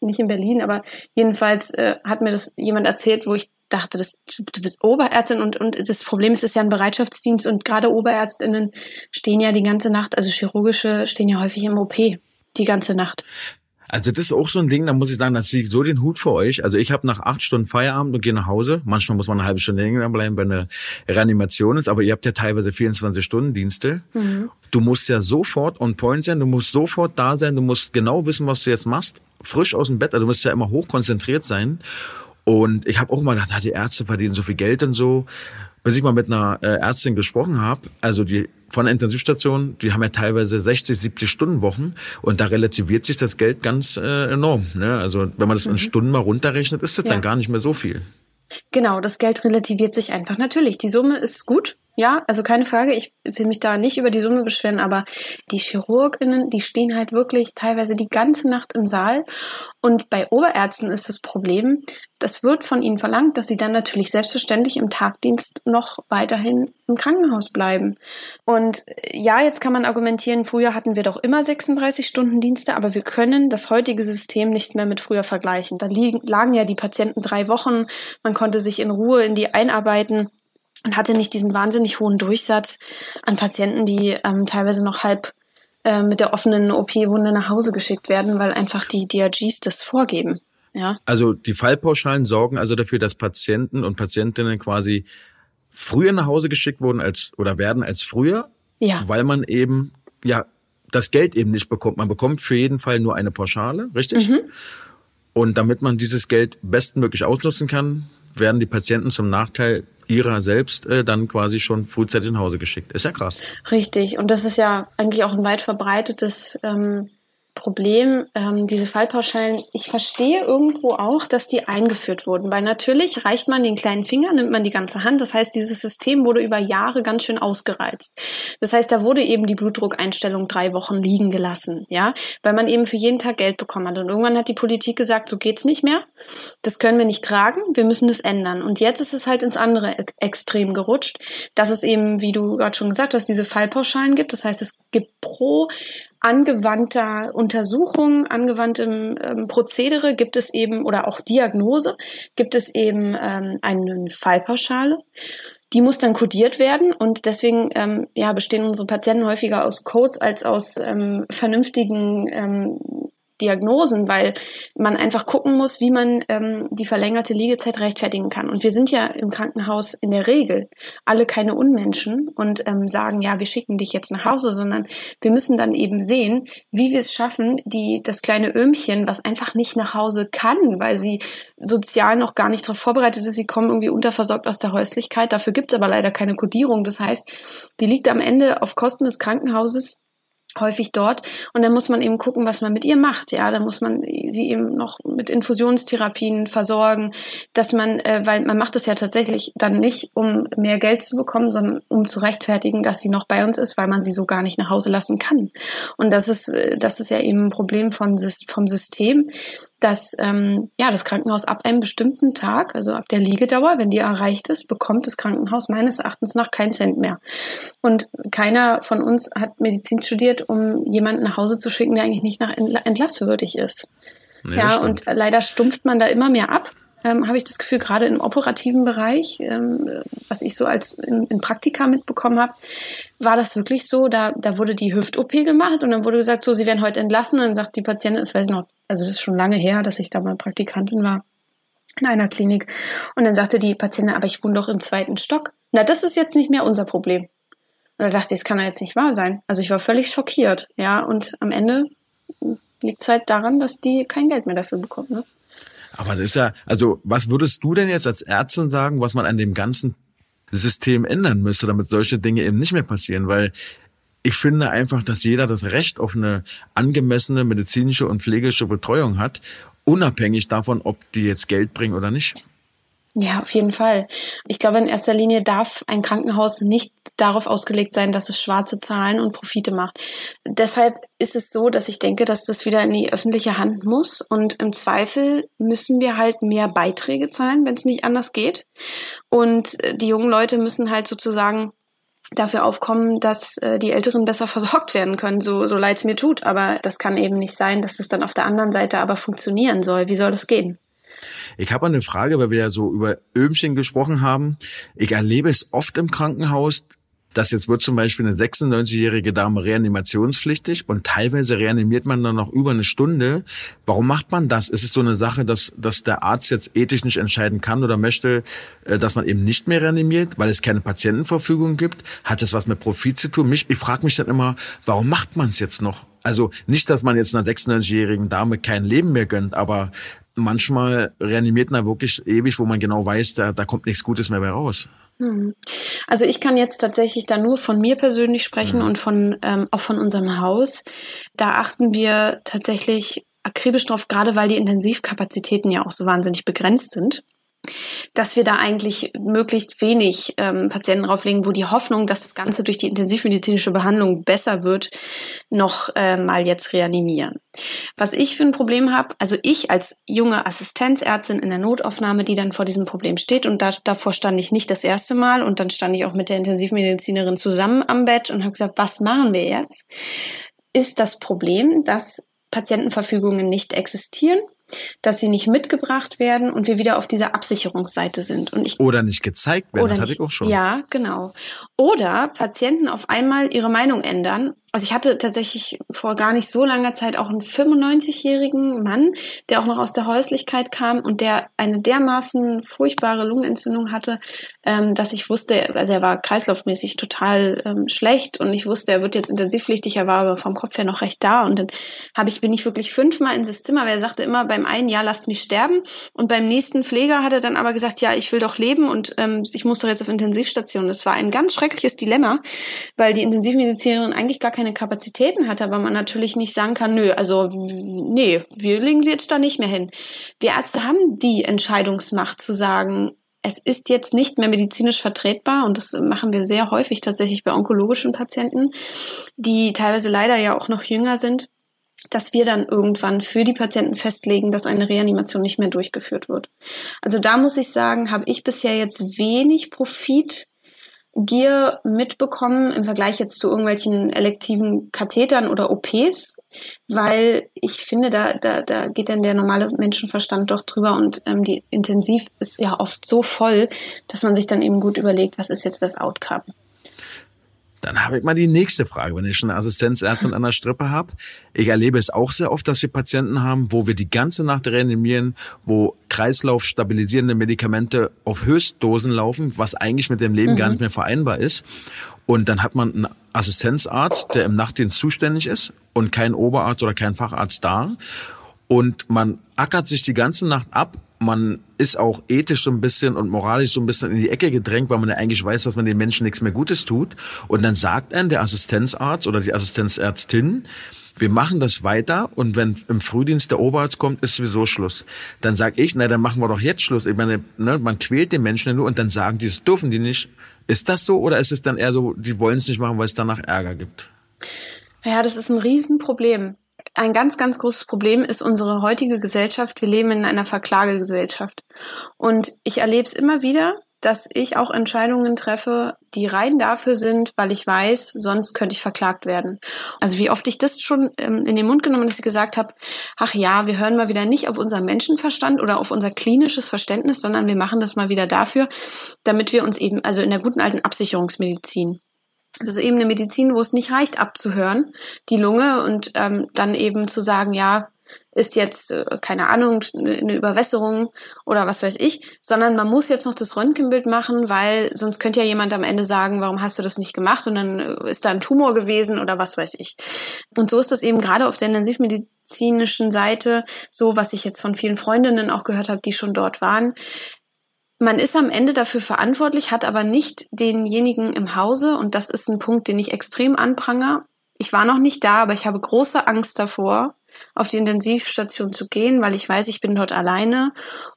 Nicht in Berlin, aber jedenfalls äh, hat mir das jemand erzählt, wo ich dachte, das, du bist Oberärztin und, und das Problem ist, es ist ja ein Bereitschaftsdienst und gerade Oberärztinnen stehen ja die ganze Nacht, also chirurgische stehen ja häufig im OP die ganze Nacht. Also das ist auch so ein Ding, da muss ich sagen, das ziehe ich so den Hut für euch. Also ich habe nach acht Stunden Feierabend und gehe nach Hause. Manchmal muss man eine halbe Stunde länger bleiben, wenn eine Reanimation ist, aber ihr habt ja teilweise 24-Stunden-Dienste. Mhm. Du musst ja sofort on point sein, du musst sofort da sein, du musst genau wissen, was du jetzt machst. Frisch aus dem Bett, also du musst ja immer hochkonzentriert sein. Und ich habe auch mal gedacht, die Ärzte verdienen so viel Geld und so. Bis ich mal mit einer äh, Ärztin gesprochen habe, also die von der Intensivstation, die haben ja teilweise 60, 70 Stunden Wochen und da relativiert sich das Geld ganz äh, enorm. Ne? Also wenn man das mhm. in Stunden mal runterrechnet, ist das ja. dann gar nicht mehr so viel. Genau, das Geld relativiert sich einfach. Natürlich, die Summe ist gut, ja, also keine Frage, ich will mich da nicht über die Summe beschweren, aber die Chirurginnen, die stehen halt wirklich teilweise die ganze Nacht im Saal. Und bei Oberärzten ist das Problem, das wird von ihnen verlangt, dass sie dann natürlich selbstverständlich im Tagdienst noch weiterhin im Krankenhaus bleiben. Und ja, jetzt kann man argumentieren, früher hatten wir doch immer 36 Stunden Dienste, aber wir können das heutige System nicht mehr mit früher vergleichen. Da liegen, lagen ja die Patienten drei Wochen, man konnte sich in Ruhe in die einarbeiten und hatte nicht diesen wahnsinnig hohen Durchsatz an Patienten, die ähm, teilweise noch halb äh, mit der offenen OP-Wunde nach Hause geschickt werden, weil einfach die DRGs das vorgeben. Ja. Also die Fallpauschalen sorgen also dafür, dass Patienten und Patientinnen quasi früher nach Hause geschickt wurden als oder werden als früher, ja. weil man eben ja das Geld eben nicht bekommt. Man bekommt für jeden Fall nur eine Pauschale, richtig? Mhm. Und damit man dieses Geld bestmöglich ausnutzen kann, werden die Patienten zum Nachteil ihrer selbst äh, dann quasi schon frühzeitig nach Hause geschickt. Ist ja krass. Richtig. Und das ist ja eigentlich auch ein weit verbreitetes ähm, Problem, ähm, diese Fallpauschalen, ich verstehe irgendwo auch, dass die eingeführt wurden, weil natürlich reicht man den kleinen Finger, nimmt man die ganze Hand. Das heißt, dieses System wurde über Jahre ganz schön ausgereizt. Das heißt, da wurde eben die Blutdruckeinstellung drei Wochen liegen gelassen, ja, weil man eben für jeden Tag Geld bekommen hat. Und irgendwann hat die Politik gesagt, so geht's nicht mehr. Das können wir nicht tragen. Wir müssen das ändern. Und jetzt ist es halt ins andere Extrem gerutscht, dass es eben, wie du gerade schon gesagt hast, diese Fallpauschalen gibt. Das heißt, es gibt pro angewandter Untersuchung, angewandtem ähm, Prozedere gibt es eben, oder auch Diagnose, gibt es eben ähm, eine Fallpauschale. Die muss dann kodiert werden und deswegen ähm, ja, bestehen unsere Patienten häufiger aus Codes als aus ähm, vernünftigen ähm, Diagnosen, weil man einfach gucken muss, wie man ähm, die verlängerte Liegezeit rechtfertigen kann. Und wir sind ja im Krankenhaus in der Regel alle keine Unmenschen und ähm, sagen, ja, wir schicken dich jetzt nach Hause, sondern wir müssen dann eben sehen, wie wir es schaffen, die das kleine Öhmchen, was einfach nicht nach Hause kann, weil sie sozial noch gar nicht darauf vorbereitet ist, sie kommen irgendwie unterversorgt aus der Häuslichkeit. Dafür gibt es aber leider keine Kodierung. Das heißt, die liegt am Ende auf Kosten des Krankenhauses häufig dort und dann muss man eben gucken, was man mit ihr macht. Ja, dann muss man sie eben noch mit Infusionstherapien versorgen, dass man, äh, weil man macht es ja tatsächlich dann nicht, um mehr Geld zu bekommen, sondern um zu rechtfertigen, dass sie noch bei uns ist, weil man sie so gar nicht nach Hause lassen kann. Und das ist, äh, das ist ja eben ein Problem von, vom System, dass ähm, ja das Krankenhaus ab einem bestimmten Tag, also ab der Liegedauer, wenn die erreicht ist, bekommt das Krankenhaus meines Erachtens nach keinen Cent mehr. Und keiner von uns hat Medizin studiert, um jemanden nach Hause zu schicken, der eigentlich nicht nach entlasswürdig ist. Nee, ja, und leider stumpft man da immer mehr ab. Ähm, habe ich das Gefühl, gerade im operativen Bereich, ähm, was ich so als in, in Praktika mitbekommen habe, war das wirklich so. Da, da wurde die Hüft-OP gemacht und dann wurde gesagt, so, sie werden heute entlassen. Und dann sagt die Patientin, das weiß ich noch, also das ist schon lange her, dass ich da mal Praktikantin war in einer Klinik. Und dann sagte die Patientin, aber ich wohne doch im zweiten Stock. Na, das ist jetzt nicht mehr unser Problem. Und da dachte ich, das kann ja jetzt nicht wahr sein. Also ich war völlig schockiert, ja. Und am Ende liegt es halt daran, dass die kein Geld mehr dafür bekommt, ne? Aber das ist ja, also was würdest du denn jetzt als Ärztin sagen, was man an dem ganzen System ändern müsste, damit solche Dinge eben nicht mehr passieren? Weil ich finde einfach, dass jeder das Recht auf eine angemessene medizinische und pflegerische Betreuung hat, unabhängig davon, ob die jetzt Geld bringen oder nicht. Ja, auf jeden Fall. Ich glaube, in erster Linie darf ein Krankenhaus nicht darauf ausgelegt sein, dass es schwarze Zahlen und Profite macht. Deshalb ist es so, dass ich denke, dass das wieder in die öffentliche Hand muss. Und im Zweifel müssen wir halt mehr Beiträge zahlen, wenn es nicht anders geht. Und die jungen Leute müssen halt sozusagen dafür aufkommen, dass äh, die Älteren besser versorgt werden können, so, so leid es mir tut. Aber das kann eben nicht sein, dass es dann auf der anderen Seite aber funktionieren soll. Wie soll das gehen? Ich habe eine Frage, weil wir ja so über Öhmchen gesprochen haben. Ich erlebe es oft im Krankenhaus, dass jetzt wird zum Beispiel eine 96-jährige Dame reanimationspflichtig und teilweise reanimiert man dann noch über eine Stunde. Warum macht man das? Ist es so eine Sache, dass, dass der Arzt jetzt ethisch nicht entscheiden kann oder möchte, äh, dass man eben nicht mehr reanimiert, weil es keine Patientenverfügung gibt? Hat das was mit Profit zu tun? Mich, ich frage mich dann immer, warum macht man es jetzt noch? Also nicht, dass man jetzt einer 96-jährigen Dame kein Leben mehr gönnt, aber manchmal reanimiert man wirklich ewig, wo man genau weiß, da, da kommt nichts Gutes mehr bei raus. Hm. Also ich kann jetzt tatsächlich da nur von mir persönlich sprechen mhm. und von ähm, auch von unserem Haus. Da achten wir tatsächlich akribisch drauf, gerade weil die Intensivkapazitäten ja auch so wahnsinnig begrenzt sind dass wir da eigentlich möglichst wenig ähm, Patienten drauflegen, wo die Hoffnung, dass das Ganze durch die intensivmedizinische Behandlung besser wird, noch äh, mal jetzt reanimieren. Was ich für ein Problem habe, also ich als junge Assistenzärztin in der Notaufnahme, die dann vor diesem Problem steht und da, davor stand ich nicht das erste Mal und dann stand ich auch mit der Intensivmedizinerin zusammen am Bett und habe gesagt, was machen wir jetzt? Ist das Problem, dass Patientenverfügungen nicht existieren dass sie nicht mitgebracht werden und wir wieder auf dieser Absicherungsseite sind. Und ich, oder nicht gezeigt werden, das hatte ich auch schon. Ja, genau. Oder Patienten auf einmal ihre Meinung ändern also ich hatte tatsächlich vor gar nicht so langer Zeit auch einen 95-jährigen Mann, der auch noch aus der Häuslichkeit kam und der eine dermaßen furchtbare Lungenentzündung hatte, ähm, dass ich wusste, also er war kreislaufmäßig total ähm, schlecht und ich wusste, er wird jetzt intensivpflichtig, er war aber vom Kopf her noch recht da und dann habe ich bin ich wirklich fünfmal in das Zimmer, weil er sagte immer beim einen Jahr lasst mich sterben und beim nächsten Pfleger hat er dann aber gesagt, ja ich will doch leben und ähm, ich muss doch jetzt auf Intensivstation. Das war ein ganz schreckliches Dilemma, weil die Intensivmedizinerin eigentlich gar keine Kapazitäten hat, aber man natürlich nicht sagen kann, nö, also nee, wir legen sie jetzt da nicht mehr hin. Wir Ärzte haben die Entscheidungsmacht zu sagen, es ist jetzt nicht mehr medizinisch vertretbar und das machen wir sehr häufig tatsächlich bei onkologischen Patienten, die teilweise leider ja auch noch jünger sind, dass wir dann irgendwann für die Patienten festlegen, dass eine Reanimation nicht mehr durchgeführt wird. Also da muss ich sagen, habe ich bisher jetzt wenig Profit Gier mitbekommen im Vergleich jetzt zu irgendwelchen elektiven Kathetern oder OPs, weil ich finde, da, da, da geht dann der normale Menschenverstand doch drüber und ähm, die Intensiv ist ja oft so voll, dass man sich dann eben gut überlegt, was ist jetzt das Outcome. Dann habe ich mal die nächste Frage, wenn ich schon eine Assistenzärztin an der Strippe habe. Ich erlebe es auch sehr oft, dass wir Patienten haben, wo wir die ganze Nacht reanimieren, wo kreislaufstabilisierende Medikamente auf Höchstdosen laufen, was eigentlich mit dem Leben mhm. gar nicht mehr vereinbar ist. Und dann hat man einen Assistenzarzt, der im Nachtdienst zuständig ist und kein Oberarzt oder kein Facharzt da. Und man ackert sich die ganze Nacht ab man ist auch ethisch so ein bisschen und moralisch so ein bisschen in die Ecke gedrängt, weil man ja eigentlich weiß, dass man den Menschen nichts mehr Gutes tut. Und dann sagt einem der Assistenzarzt oder die Assistenzärztin, wir machen das weiter und wenn im Frühdienst der Oberarzt kommt, ist sowieso Schluss. Dann sag ich, na, dann machen wir doch jetzt Schluss. Ich meine, ne, man quält den Menschen ja nur und dann sagen die, das dürfen die nicht. Ist das so oder ist es dann eher so, die wollen es nicht machen, weil es danach Ärger gibt? Ja, das ist ein Riesenproblem ein ganz, ganz großes Problem ist unsere heutige Gesellschaft. Wir leben in einer Verklagegesellschaft. Und ich erlebe es immer wieder, dass ich auch Entscheidungen treffe, die rein dafür sind, weil ich weiß, sonst könnte ich verklagt werden. Also wie oft ich das schon ähm, in den Mund genommen, dass ich gesagt habe, ach ja, wir hören mal wieder nicht auf unser Menschenverstand oder auf unser klinisches Verständnis, sondern wir machen das mal wieder dafür, damit wir uns eben, also in der guten alten Absicherungsmedizin, das ist eben eine Medizin, wo es nicht reicht, abzuhören, die Lunge und ähm, dann eben zu sagen, ja, ist jetzt, äh, keine Ahnung, eine Überwässerung oder was weiß ich, sondern man muss jetzt noch das Röntgenbild machen, weil sonst könnte ja jemand am Ende sagen, warum hast du das nicht gemacht und dann äh, ist da ein Tumor gewesen oder was weiß ich. Und so ist das eben gerade auf der intensivmedizinischen Seite so, was ich jetzt von vielen Freundinnen auch gehört habe, die schon dort waren, man ist am Ende dafür verantwortlich, hat aber nicht denjenigen im Hause und das ist ein Punkt, den ich extrem anpranger. Ich war noch nicht da, aber ich habe große Angst davor, auf die Intensivstation zu gehen, weil ich weiß, ich bin dort alleine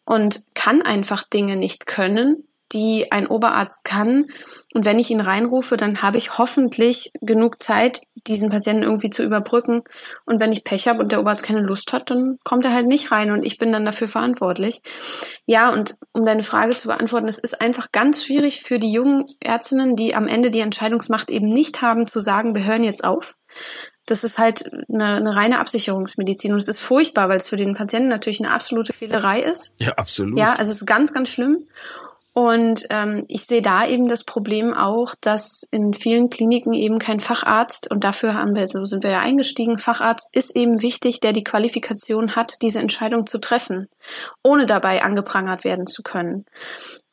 und kann einfach Dinge nicht können, die ein Oberarzt kann. Und wenn ich ihn reinrufe, dann habe ich hoffentlich genug Zeit, diesen Patienten irgendwie zu überbrücken. Und wenn ich Pech habe und der Oberarzt keine Lust hat, dann kommt er halt nicht rein und ich bin dann dafür verantwortlich. Ja, und um deine Frage zu beantworten, es ist einfach ganz schwierig für die jungen Ärztinnen, die am Ende die Entscheidungsmacht eben nicht haben, zu sagen, wir hören jetzt auf. Das ist halt eine, eine reine Absicherungsmedizin und es ist furchtbar, weil es für den Patienten natürlich eine absolute Fehlerei ist. Ja, absolut. Ja, also es ist ganz, ganz schlimm. Und ähm, ich sehe da eben das Problem auch, dass in vielen Kliniken eben kein Facharzt, und dafür haben wir, so sind wir ja eingestiegen, Facharzt ist eben wichtig, der die Qualifikation hat, diese Entscheidung zu treffen, ohne dabei angeprangert werden zu können.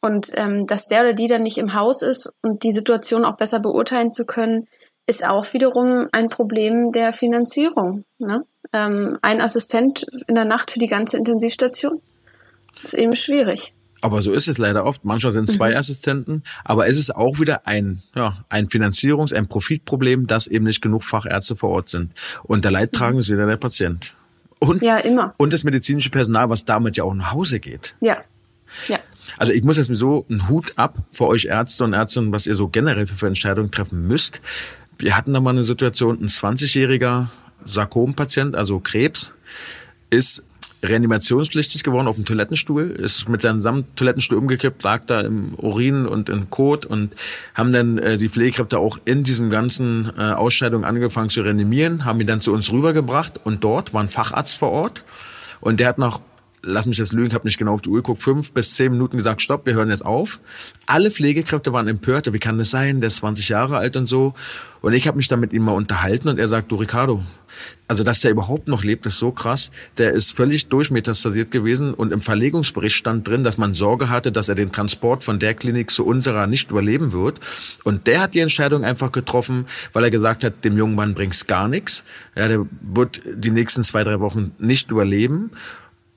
Und ähm, dass der oder die dann nicht im Haus ist und die Situation auch besser beurteilen zu können, ist auch wiederum ein Problem der Finanzierung. Ne? Ähm, ein Assistent in der Nacht für die ganze Intensivstation ist eben schwierig. Aber so ist es leider oft. Manchmal sind es zwei mhm. Assistenten, aber es ist auch wieder ein, ja, ein Finanzierungs-, ein Profitproblem, dass eben nicht genug Fachärzte vor Ort sind. Und der Leidtragende ist wieder der Patient. Und, ja, immer. Und das medizinische Personal, was damit ja auch nach Hause geht. Ja. Ja. Also ich muss jetzt so einen Hut ab für euch Ärzte und Ärztinnen, was ihr so generell für Entscheidungen treffen müsst. Wir hatten da mal eine Situation, ein 20-jähriger Sarkompatient, also Krebs, ist reanimationspflichtig geworden auf dem Toilettenstuhl, ist mit seinem Toilettenstuhl umgekippt, lag da im Urin und im Kot und haben dann äh, die Pflegekräfte auch in diesem ganzen äh, Ausscheidung angefangen zu reanimieren, haben ihn dann zu uns rübergebracht und dort war ein Facharzt vor Ort und der hat nach lass mich das lügen, ich habe nicht genau auf die Uhr geguckt, fünf bis zehn Minuten gesagt, stopp, wir hören jetzt auf. Alle Pflegekräfte waren empört, wie kann das sein, der ist 20 Jahre alt und so. Und ich habe mich dann mit ihm mal unterhalten und er sagt, du Ricardo, also dass der überhaupt noch lebt, ist so krass. Der ist völlig durchmetastasiert gewesen und im Verlegungsbericht stand drin, dass man Sorge hatte, dass er den Transport von der Klinik zu unserer nicht überleben wird. Und der hat die Entscheidung einfach getroffen, weil er gesagt hat, dem jungen Mann bringt's gar nichts. Ja, der wird die nächsten zwei, drei Wochen nicht überleben.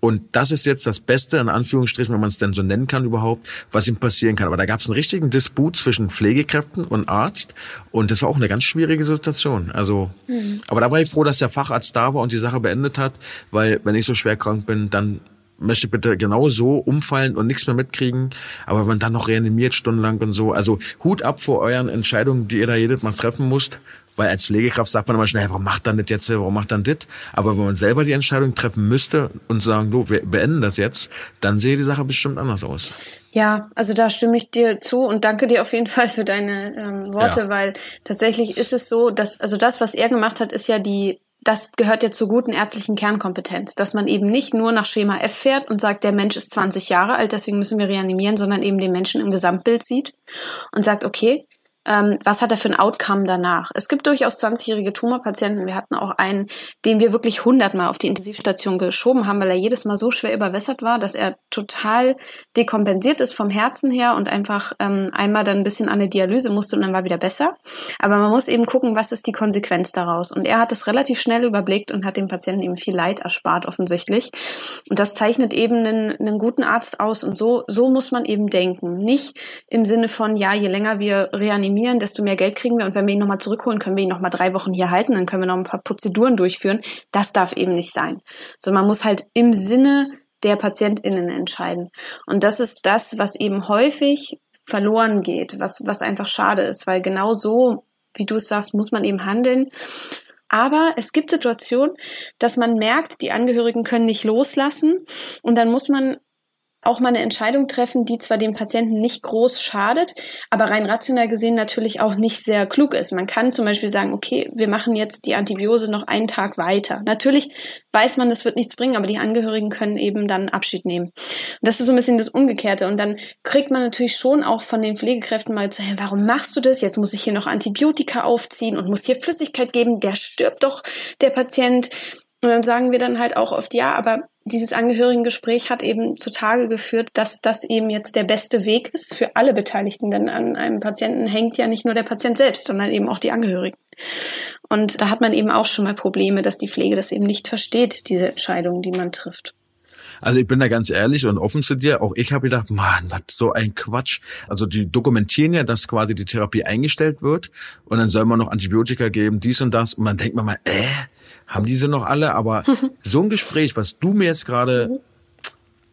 Und das ist jetzt das Beste, in Anführungsstrichen, wenn man es denn so nennen kann überhaupt, was ihm passieren kann. Aber da gab es einen richtigen Disput zwischen Pflegekräften und Arzt. Und das war auch eine ganz schwierige Situation. Also, mhm. aber da war ich froh, dass der Facharzt da war und die Sache beendet hat, weil wenn ich so schwer krank bin, dann möchte ich bitte genau so umfallen und nichts mehr mitkriegen. Aber wenn man dann noch reanimiert stundenlang und so, also Hut ab vor euren Entscheidungen, die ihr da jedes Mal treffen musst. Weil als Pflegekraft sagt man immer schnell, warum macht dann das jetzt, warum macht dann das? Aber wenn man selber die Entscheidung treffen müsste und sagen, du, wir beenden das jetzt, dann sehe die Sache bestimmt anders aus. Ja, also da stimme ich dir zu und danke dir auf jeden Fall für deine ähm, Worte, ja. weil tatsächlich ist es so, dass, also das, was er gemacht hat, ist ja die das gehört ja zur guten ärztlichen Kernkompetenz, dass man eben nicht nur nach Schema F fährt und sagt, der Mensch ist 20 Jahre alt, deswegen müssen wir reanimieren, sondern eben den Menschen im Gesamtbild sieht und sagt, okay, ähm, was hat er für ein Outcome danach? Es gibt durchaus 20-jährige Tumorpatienten. Wir hatten auch einen, den wir wirklich hundertmal auf die Intensivstation geschoben haben, weil er jedes Mal so schwer überwässert war, dass er total dekompensiert ist vom Herzen her und einfach ähm, einmal dann ein bisschen an eine Dialyse musste und dann war wieder besser. Aber man muss eben gucken, was ist die Konsequenz daraus. Und er hat es relativ schnell überblickt und hat dem Patienten eben viel Leid erspart offensichtlich. Und das zeichnet eben einen, einen guten Arzt aus. Und so, so muss man eben denken. Nicht im Sinne von, ja, je länger wir reanimieren, reanimieren, desto mehr Geld kriegen wir. Und wenn wir ihn nochmal zurückholen, können wir ihn nochmal drei Wochen hier halten, dann können wir noch ein paar Prozeduren durchführen. Das darf eben nicht sein. So, man muss halt im Sinne der PatientInnen entscheiden. Und das ist das, was eben häufig verloren geht, was, was einfach schade ist, weil genau so, wie du es sagst, muss man eben handeln. Aber es gibt Situationen, dass man merkt, die Angehörigen können nicht loslassen und dann muss man auch mal eine Entscheidung treffen, die zwar dem Patienten nicht groß schadet, aber rein rational gesehen natürlich auch nicht sehr klug ist. Man kann zum Beispiel sagen, okay, wir machen jetzt die Antibiose noch einen Tag weiter. Natürlich weiß man, das wird nichts bringen, aber die Angehörigen können eben dann Abschied nehmen. Und das ist so ein bisschen das Umgekehrte. Und dann kriegt man natürlich schon auch von den Pflegekräften mal zu, hey, warum machst du das? Jetzt muss ich hier noch Antibiotika aufziehen und muss hier Flüssigkeit geben. Der stirbt doch, der Patient. Und dann sagen wir dann halt auch oft, ja, aber dieses Angehörigengespräch hat eben zutage geführt, dass das eben jetzt der beste Weg ist für alle Beteiligten. Denn an einem Patienten hängt ja nicht nur der Patient selbst, sondern eben auch die Angehörigen. Und da hat man eben auch schon mal Probleme, dass die Pflege das eben nicht versteht, diese Entscheidungen, die man trifft. Also ich bin da ganz ehrlich und offen zu dir. Auch ich habe gedacht, man, was so ein Quatsch. Also die dokumentieren ja, dass quasi die Therapie eingestellt wird und dann soll man noch Antibiotika geben, dies und das. Und man denkt man mal, äh, haben diese noch alle? Aber so ein Gespräch, was du mir jetzt gerade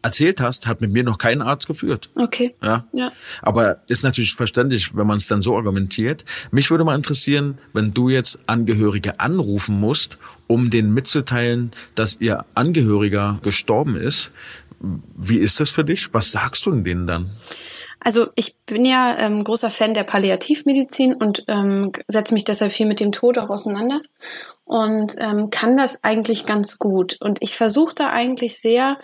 erzählt hast, hat mit mir noch kein Arzt geführt. Okay. Ja. ja. Aber ist natürlich verständlich, wenn man es dann so argumentiert. Mich würde mal interessieren, wenn du jetzt Angehörige anrufen musst, um denen mitzuteilen, dass ihr Angehöriger gestorben ist. Wie ist das für dich? Was sagst du denen dann? Also ich bin ja ähm, großer Fan der Palliativmedizin und ähm, setze mich deshalb viel mit dem Tod auch auseinander und ähm, kann das eigentlich ganz gut. Und ich versuche da eigentlich sehr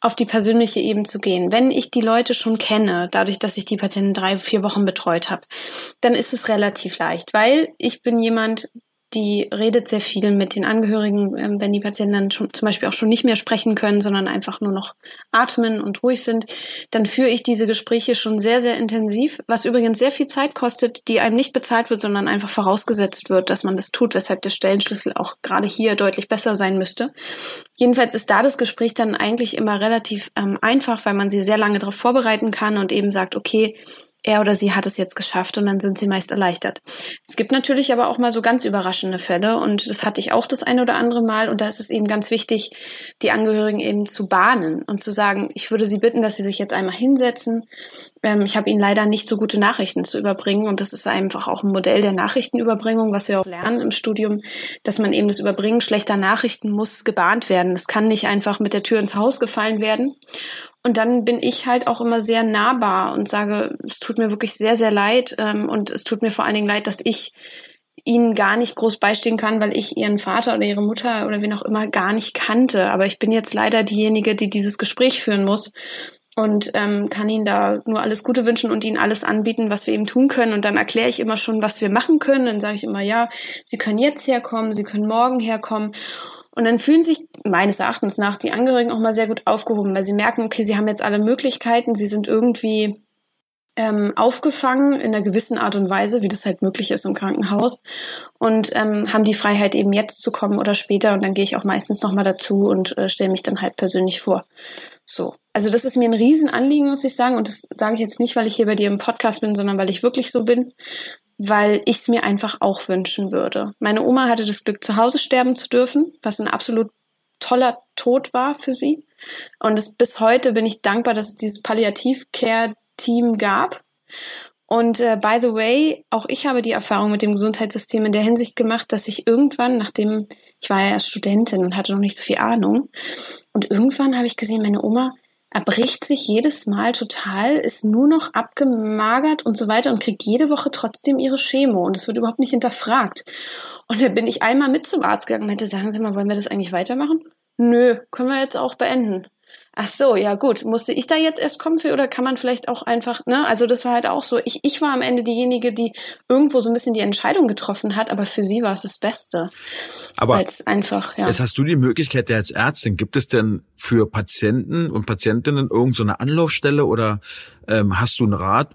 auf die persönliche Ebene zu gehen. Wenn ich die Leute schon kenne, dadurch, dass ich die Patienten drei, vier Wochen betreut habe, dann ist es relativ leicht, weil ich bin jemand, die redet sehr viel mit den Angehörigen, ähm, wenn die Patienten dann schon, zum Beispiel auch schon nicht mehr sprechen können, sondern einfach nur noch atmen und ruhig sind, dann führe ich diese Gespräche schon sehr, sehr intensiv, was übrigens sehr viel Zeit kostet, die einem nicht bezahlt wird, sondern einfach vorausgesetzt wird, dass man das tut, weshalb der Stellenschlüssel auch gerade hier deutlich besser sein müsste. Jedenfalls ist da das Gespräch dann eigentlich immer relativ ähm, einfach, weil man sie sehr lange darauf vorbereiten kann und eben sagt, okay, er oder sie hat es jetzt geschafft und dann sind sie meist erleichtert. Es gibt natürlich aber auch mal so ganz überraschende Fälle und das hatte ich auch das eine oder andere Mal und da ist es eben ganz wichtig, die Angehörigen eben zu bahnen und zu sagen, ich würde sie bitten, dass sie sich jetzt einmal hinsetzen. Ähm, ich habe ihnen leider nicht so gute Nachrichten zu überbringen und das ist einfach auch ein Modell der Nachrichtenüberbringung, was wir auch lernen im Studium, dass man eben das Überbringen schlechter Nachrichten muss gebahnt werden. Das kann nicht einfach mit der Tür ins Haus gefallen werden. Und dann bin ich halt auch immer sehr nahbar und sage, es tut mir wirklich sehr, sehr leid. Ähm, und es tut mir vor allen Dingen leid, dass ich ihnen gar nicht groß beistehen kann, weil ich ihren Vater oder ihre Mutter oder wen auch immer gar nicht kannte. Aber ich bin jetzt leider diejenige, die dieses Gespräch führen muss und ähm, kann ihnen da nur alles Gute wünschen und ihnen alles anbieten, was wir eben tun können. Und dann erkläre ich immer schon, was wir machen können. Dann sage ich immer, ja, sie können jetzt herkommen, sie können morgen herkommen. Und dann fühlen sich meines Erachtens nach die Angehörigen auch mal sehr gut aufgehoben, weil sie merken, okay, sie haben jetzt alle Möglichkeiten, sie sind irgendwie ähm, aufgefangen in einer gewissen Art und Weise, wie das halt möglich ist im Krankenhaus und ähm, haben die Freiheit eben jetzt zu kommen oder später und dann gehe ich auch meistens nochmal dazu und äh, stelle mich dann halt persönlich vor. So. Also das ist mir ein Riesenanliegen, muss ich sagen und das sage ich jetzt nicht, weil ich hier bei dir im Podcast bin, sondern weil ich wirklich so bin weil ich es mir einfach auch wünschen würde. Meine Oma hatte das Glück, zu Hause sterben zu dürfen, was ein absolut toller Tod war für sie. Und es, bis heute bin ich dankbar, dass es dieses Palliativ-Care-Team gab. Und äh, by the way, auch ich habe die Erfahrung mit dem Gesundheitssystem in der Hinsicht gemacht, dass ich irgendwann, nachdem ich war ja erst Studentin und hatte noch nicht so viel Ahnung, und irgendwann habe ich gesehen, meine Oma erbricht sich jedes Mal total, ist nur noch abgemagert und so weiter und kriegt jede Woche trotzdem ihre Chemo und es wird überhaupt nicht hinterfragt. Und dann bin ich einmal mit zum Arzt gegangen und meinte, sagen Sie mal, wollen wir das eigentlich weitermachen? Nö, können wir jetzt auch beenden. Ach so, ja gut. Musste ich da jetzt erst kommen für oder kann man vielleicht auch einfach, ne? Also das war halt auch so. Ich, ich war am Ende diejenige, die irgendwo so ein bisschen die Entscheidung getroffen hat, aber für sie war es das Beste. Aber Weil's einfach, ja. Jetzt hast du die Möglichkeit, ja als Ärztin, gibt es denn für Patienten und Patientinnen irgendeine so eine Anlaufstelle oder ähm, hast du einen Rat,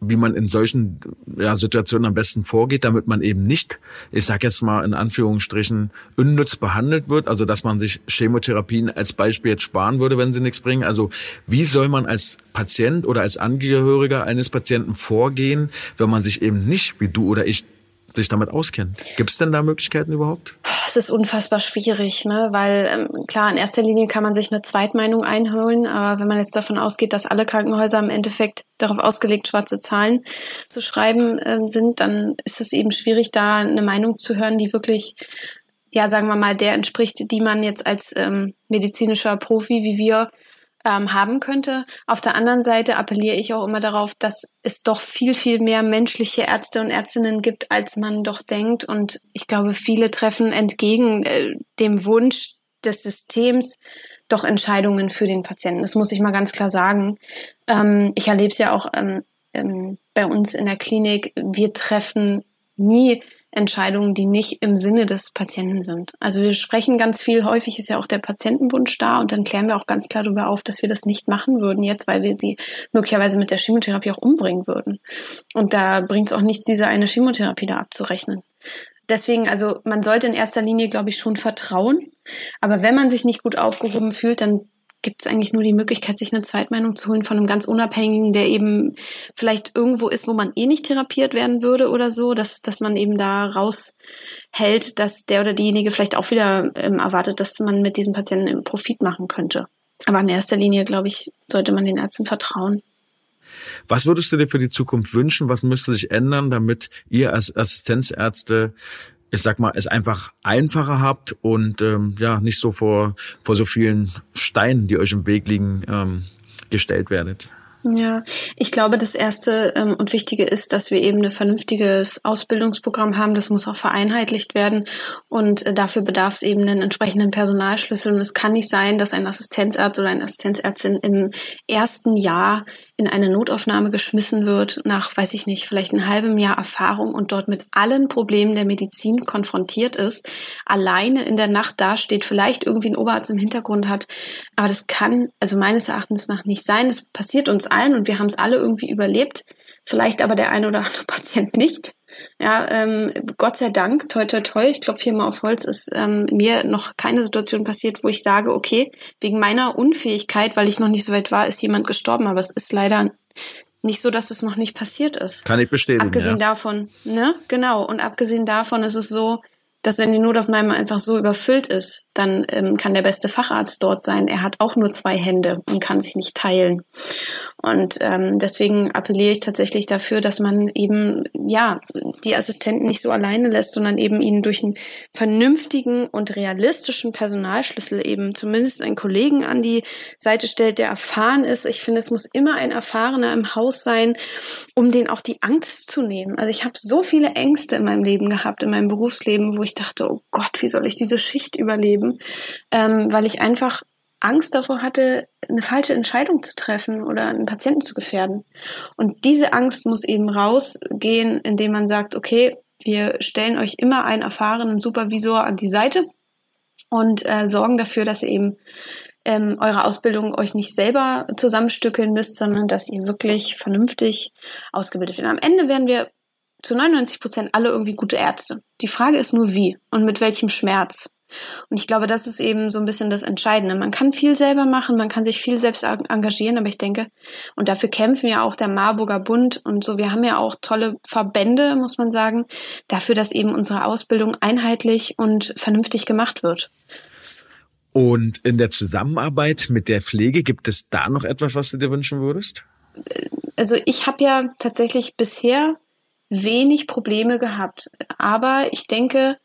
wie man in solchen ja, Situationen am besten vorgeht, damit man eben nicht, ich sage jetzt mal in Anführungsstrichen, unnütz behandelt wird, also dass man sich Chemotherapien als Beispiel jetzt sparen würde, wenn sie nichts bringen. Also wie soll man als Patient oder als Angehöriger eines Patienten vorgehen, wenn man sich eben nicht, wie du oder ich, sich damit auskennt. Gibt es denn da Möglichkeiten überhaupt? Es ist unfassbar schwierig, ne? weil ähm, klar, in erster Linie kann man sich eine Zweitmeinung einholen, aber wenn man jetzt davon ausgeht, dass alle Krankenhäuser im Endeffekt darauf ausgelegt, schwarze Zahlen zu schreiben ähm, sind, dann ist es eben schwierig, da eine Meinung zu hören, die wirklich ja, sagen wir mal, der entspricht, die man jetzt als ähm, medizinischer Profi wie wir ähm, haben könnte. Auf der anderen Seite appelliere ich auch immer darauf, dass es doch viel, viel mehr menschliche Ärzte und Ärztinnen gibt, als man doch denkt. Und ich glaube, viele treffen entgegen äh, dem Wunsch des Systems doch Entscheidungen für den Patienten. Das muss ich mal ganz klar sagen. Ähm, ich erlebe es ja auch ähm, ähm, bei uns in der Klinik. Wir treffen nie Entscheidungen, die nicht im Sinne des Patienten sind. Also wir sprechen ganz viel, häufig ist ja auch der Patientenwunsch da und dann klären wir auch ganz klar darüber auf, dass wir das nicht machen würden jetzt, weil wir sie möglicherweise mit der Chemotherapie auch umbringen würden. Und da bringt es auch nichts, diese eine Chemotherapie da abzurechnen. Deswegen, also man sollte in erster Linie, glaube ich, schon vertrauen. Aber wenn man sich nicht gut aufgehoben fühlt, dann gibt es eigentlich nur die Möglichkeit, sich eine Zweitmeinung zu holen von einem ganz Unabhängigen, der eben vielleicht irgendwo ist, wo man eh nicht therapiert werden würde oder so, dass, dass man eben da raushält, dass der oder diejenige vielleicht auch wieder ähm, erwartet, dass man mit diesem Patienten Profit machen könnte. Aber in erster Linie, glaube ich, sollte man den Ärzten vertrauen. Was würdest du dir für die Zukunft wünschen? Was müsste sich ändern, damit ihr als Assistenzärzte ich sag mal, es einfach einfacher habt und ähm, ja, nicht so vor, vor so vielen Steinen, die euch im Weg liegen, ähm, gestellt werdet. Ja, ich glaube, das Erste ähm, und Wichtige ist, dass wir eben ein vernünftiges Ausbildungsprogramm haben. Das muss auch vereinheitlicht werden und äh, dafür bedarf es eben einen entsprechenden Personalschlüssel. Und es kann nicht sein, dass ein Assistenzarzt oder eine Assistenzärztin im ersten Jahr in eine Notaufnahme geschmissen wird, nach, weiß ich nicht, vielleicht einem halben Jahr Erfahrung und dort mit allen Problemen der Medizin konfrontiert ist, alleine in der Nacht dasteht, vielleicht irgendwie ein Oberarzt im Hintergrund hat. Aber das kann, also meines Erachtens nach nicht sein. Es passiert uns allen und wir haben es alle irgendwie überlebt. Vielleicht aber der eine oder andere Patient nicht. Ja, ähm, Gott sei Dank, toi toi toi, ich glaube viermal auf Holz, ist ähm, mir noch keine Situation passiert, wo ich sage, okay, wegen meiner Unfähigkeit, weil ich noch nicht so weit war, ist jemand gestorben, aber es ist leider nicht so, dass es noch nicht passiert ist. Kann ich bestätigen. Abgesehen ja. davon, ne? Genau. Und abgesehen davon ist es so, dass wenn die Notaufnahme einfach so überfüllt ist, dann ähm, kann der beste Facharzt dort sein. Er hat auch nur zwei Hände und kann sich nicht teilen. Und ähm, deswegen appelliere ich tatsächlich dafür, dass man eben ja die Assistenten nicht so alleine lässt, sondern eben ihnen durch einen vernünftigen und realistischen Personalschlüssel eben zumindest einen Kollegen an die Seite stellt, der erfahren ist. Ich finde, es muss immer ein Erfahrener im Haus sein, um den auch die Angst zu nehmen. Also ich habe so viele Ängste in meinem Leben gehabt, in meinem Berufsleben, wo ich dachte, oh Gott, wie soll ich diese Schicht überleben? Ähm, weil ich einfach Angst davor hatte, eine falsche Entscheidung zu treffen oder einen Patienten zu gefährden. Und diese Angst muss eben rausgehen, indem man sagt, okay, wir stellen euch immer einen erfahrenen Supervisor an die Seite und äh, sorgen dafür, dass ihr eben ähm, eure Ausbildung euch nicht selber zusammenstückeln müsst, sondern dass ihr wirklich vernünftig ausgebildet werdet. Am Ende werden wir zu 99 Prozent alle irgendwie gute Ärzte. Die Frage ist nur wie und mit welchem Schmerz. Und ich glaube, das ist eben so ein bisschen das Entscheidende. Man kann viel selber machen, man kann sich viel selbst engagieren, aber ich denke, und dafür kämpfen ja auch der Marburger Bund und so, wir haben ja auch tolle Verbände, muss man sagen, dafür, dass eben unsere Ausbildung einheitlich und vernünftig gemacht wird. Und in der Zusammenarbeit mit der Pflege, gibt es da noch etwas, was du dir wünschen würdest? Also ich habe ja tatsächlich bisher wenig Probleme gehabt. Aber ich denke,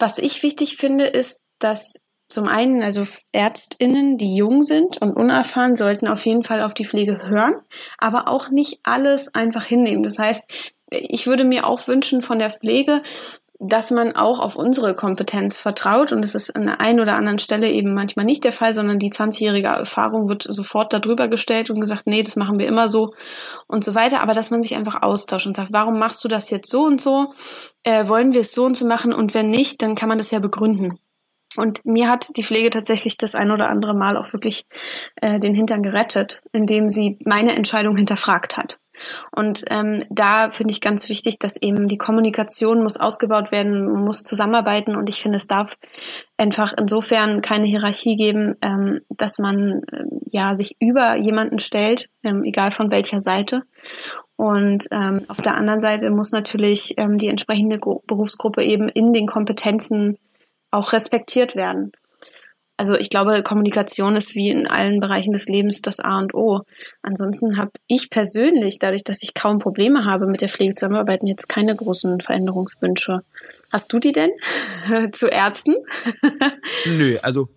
was ich wichtig finde, ist, dass zum einen, also Ärztinnen, die jung sind und unerfahren, sollten auf jeden Fall auf die Pflege hören, aber auch nicht alles einfach hinnehmen. Das heißt, ich würde mir auch wünschen von der Pflege, dass man auch auf unsere Kompetenz vertraut. Und das ist an der einen oder anderen Stelle eben manchmal nicht der Fall, sondern die 20-jährige Erfahrung wird sofort darüber gestellt und gesagt, nee, das machen wir immer so und so weiter. Aber dass man sich einfach austauscht und sagt, warum machst du das jetzt so und so? Äh, wollen wir es so und so machen? Und wenn nicht, dann kann man das ja begründen. Und mir hat die Pflege tatsächlich das ein oder andere Mal auch wirklich äh, den Hintern gerettet, indem sie meine Entscheidung hinterfragt hat. Und ähm, da finde ich ganz wichtig, dass eben die Kommunikation muss ausgebaut werden, muss zusammenarbeiten und ich finde, es darf einfach insofern keine Hierarchie geben, ähm, dass man äh, ja sich über jemanden stellt, ähm, egal von welcher Seite. Und ähm, auf der anderen Seite muss natürlich ähm, die entsprechende Gru Berufsgruppe eben in den Kompetenzen auch respektiert werden also ich glaube, Kommunikation ist wie in allen Bereichen des Lebens das A und O. Ansonsten habe ich persönlich, dadurch, dass ich kaum Probleme habe mit der Pflege zusammenarbeiten, jetzt keine großen Veränderungswünsche. Hast du die denn zu Ärzten? Nö, also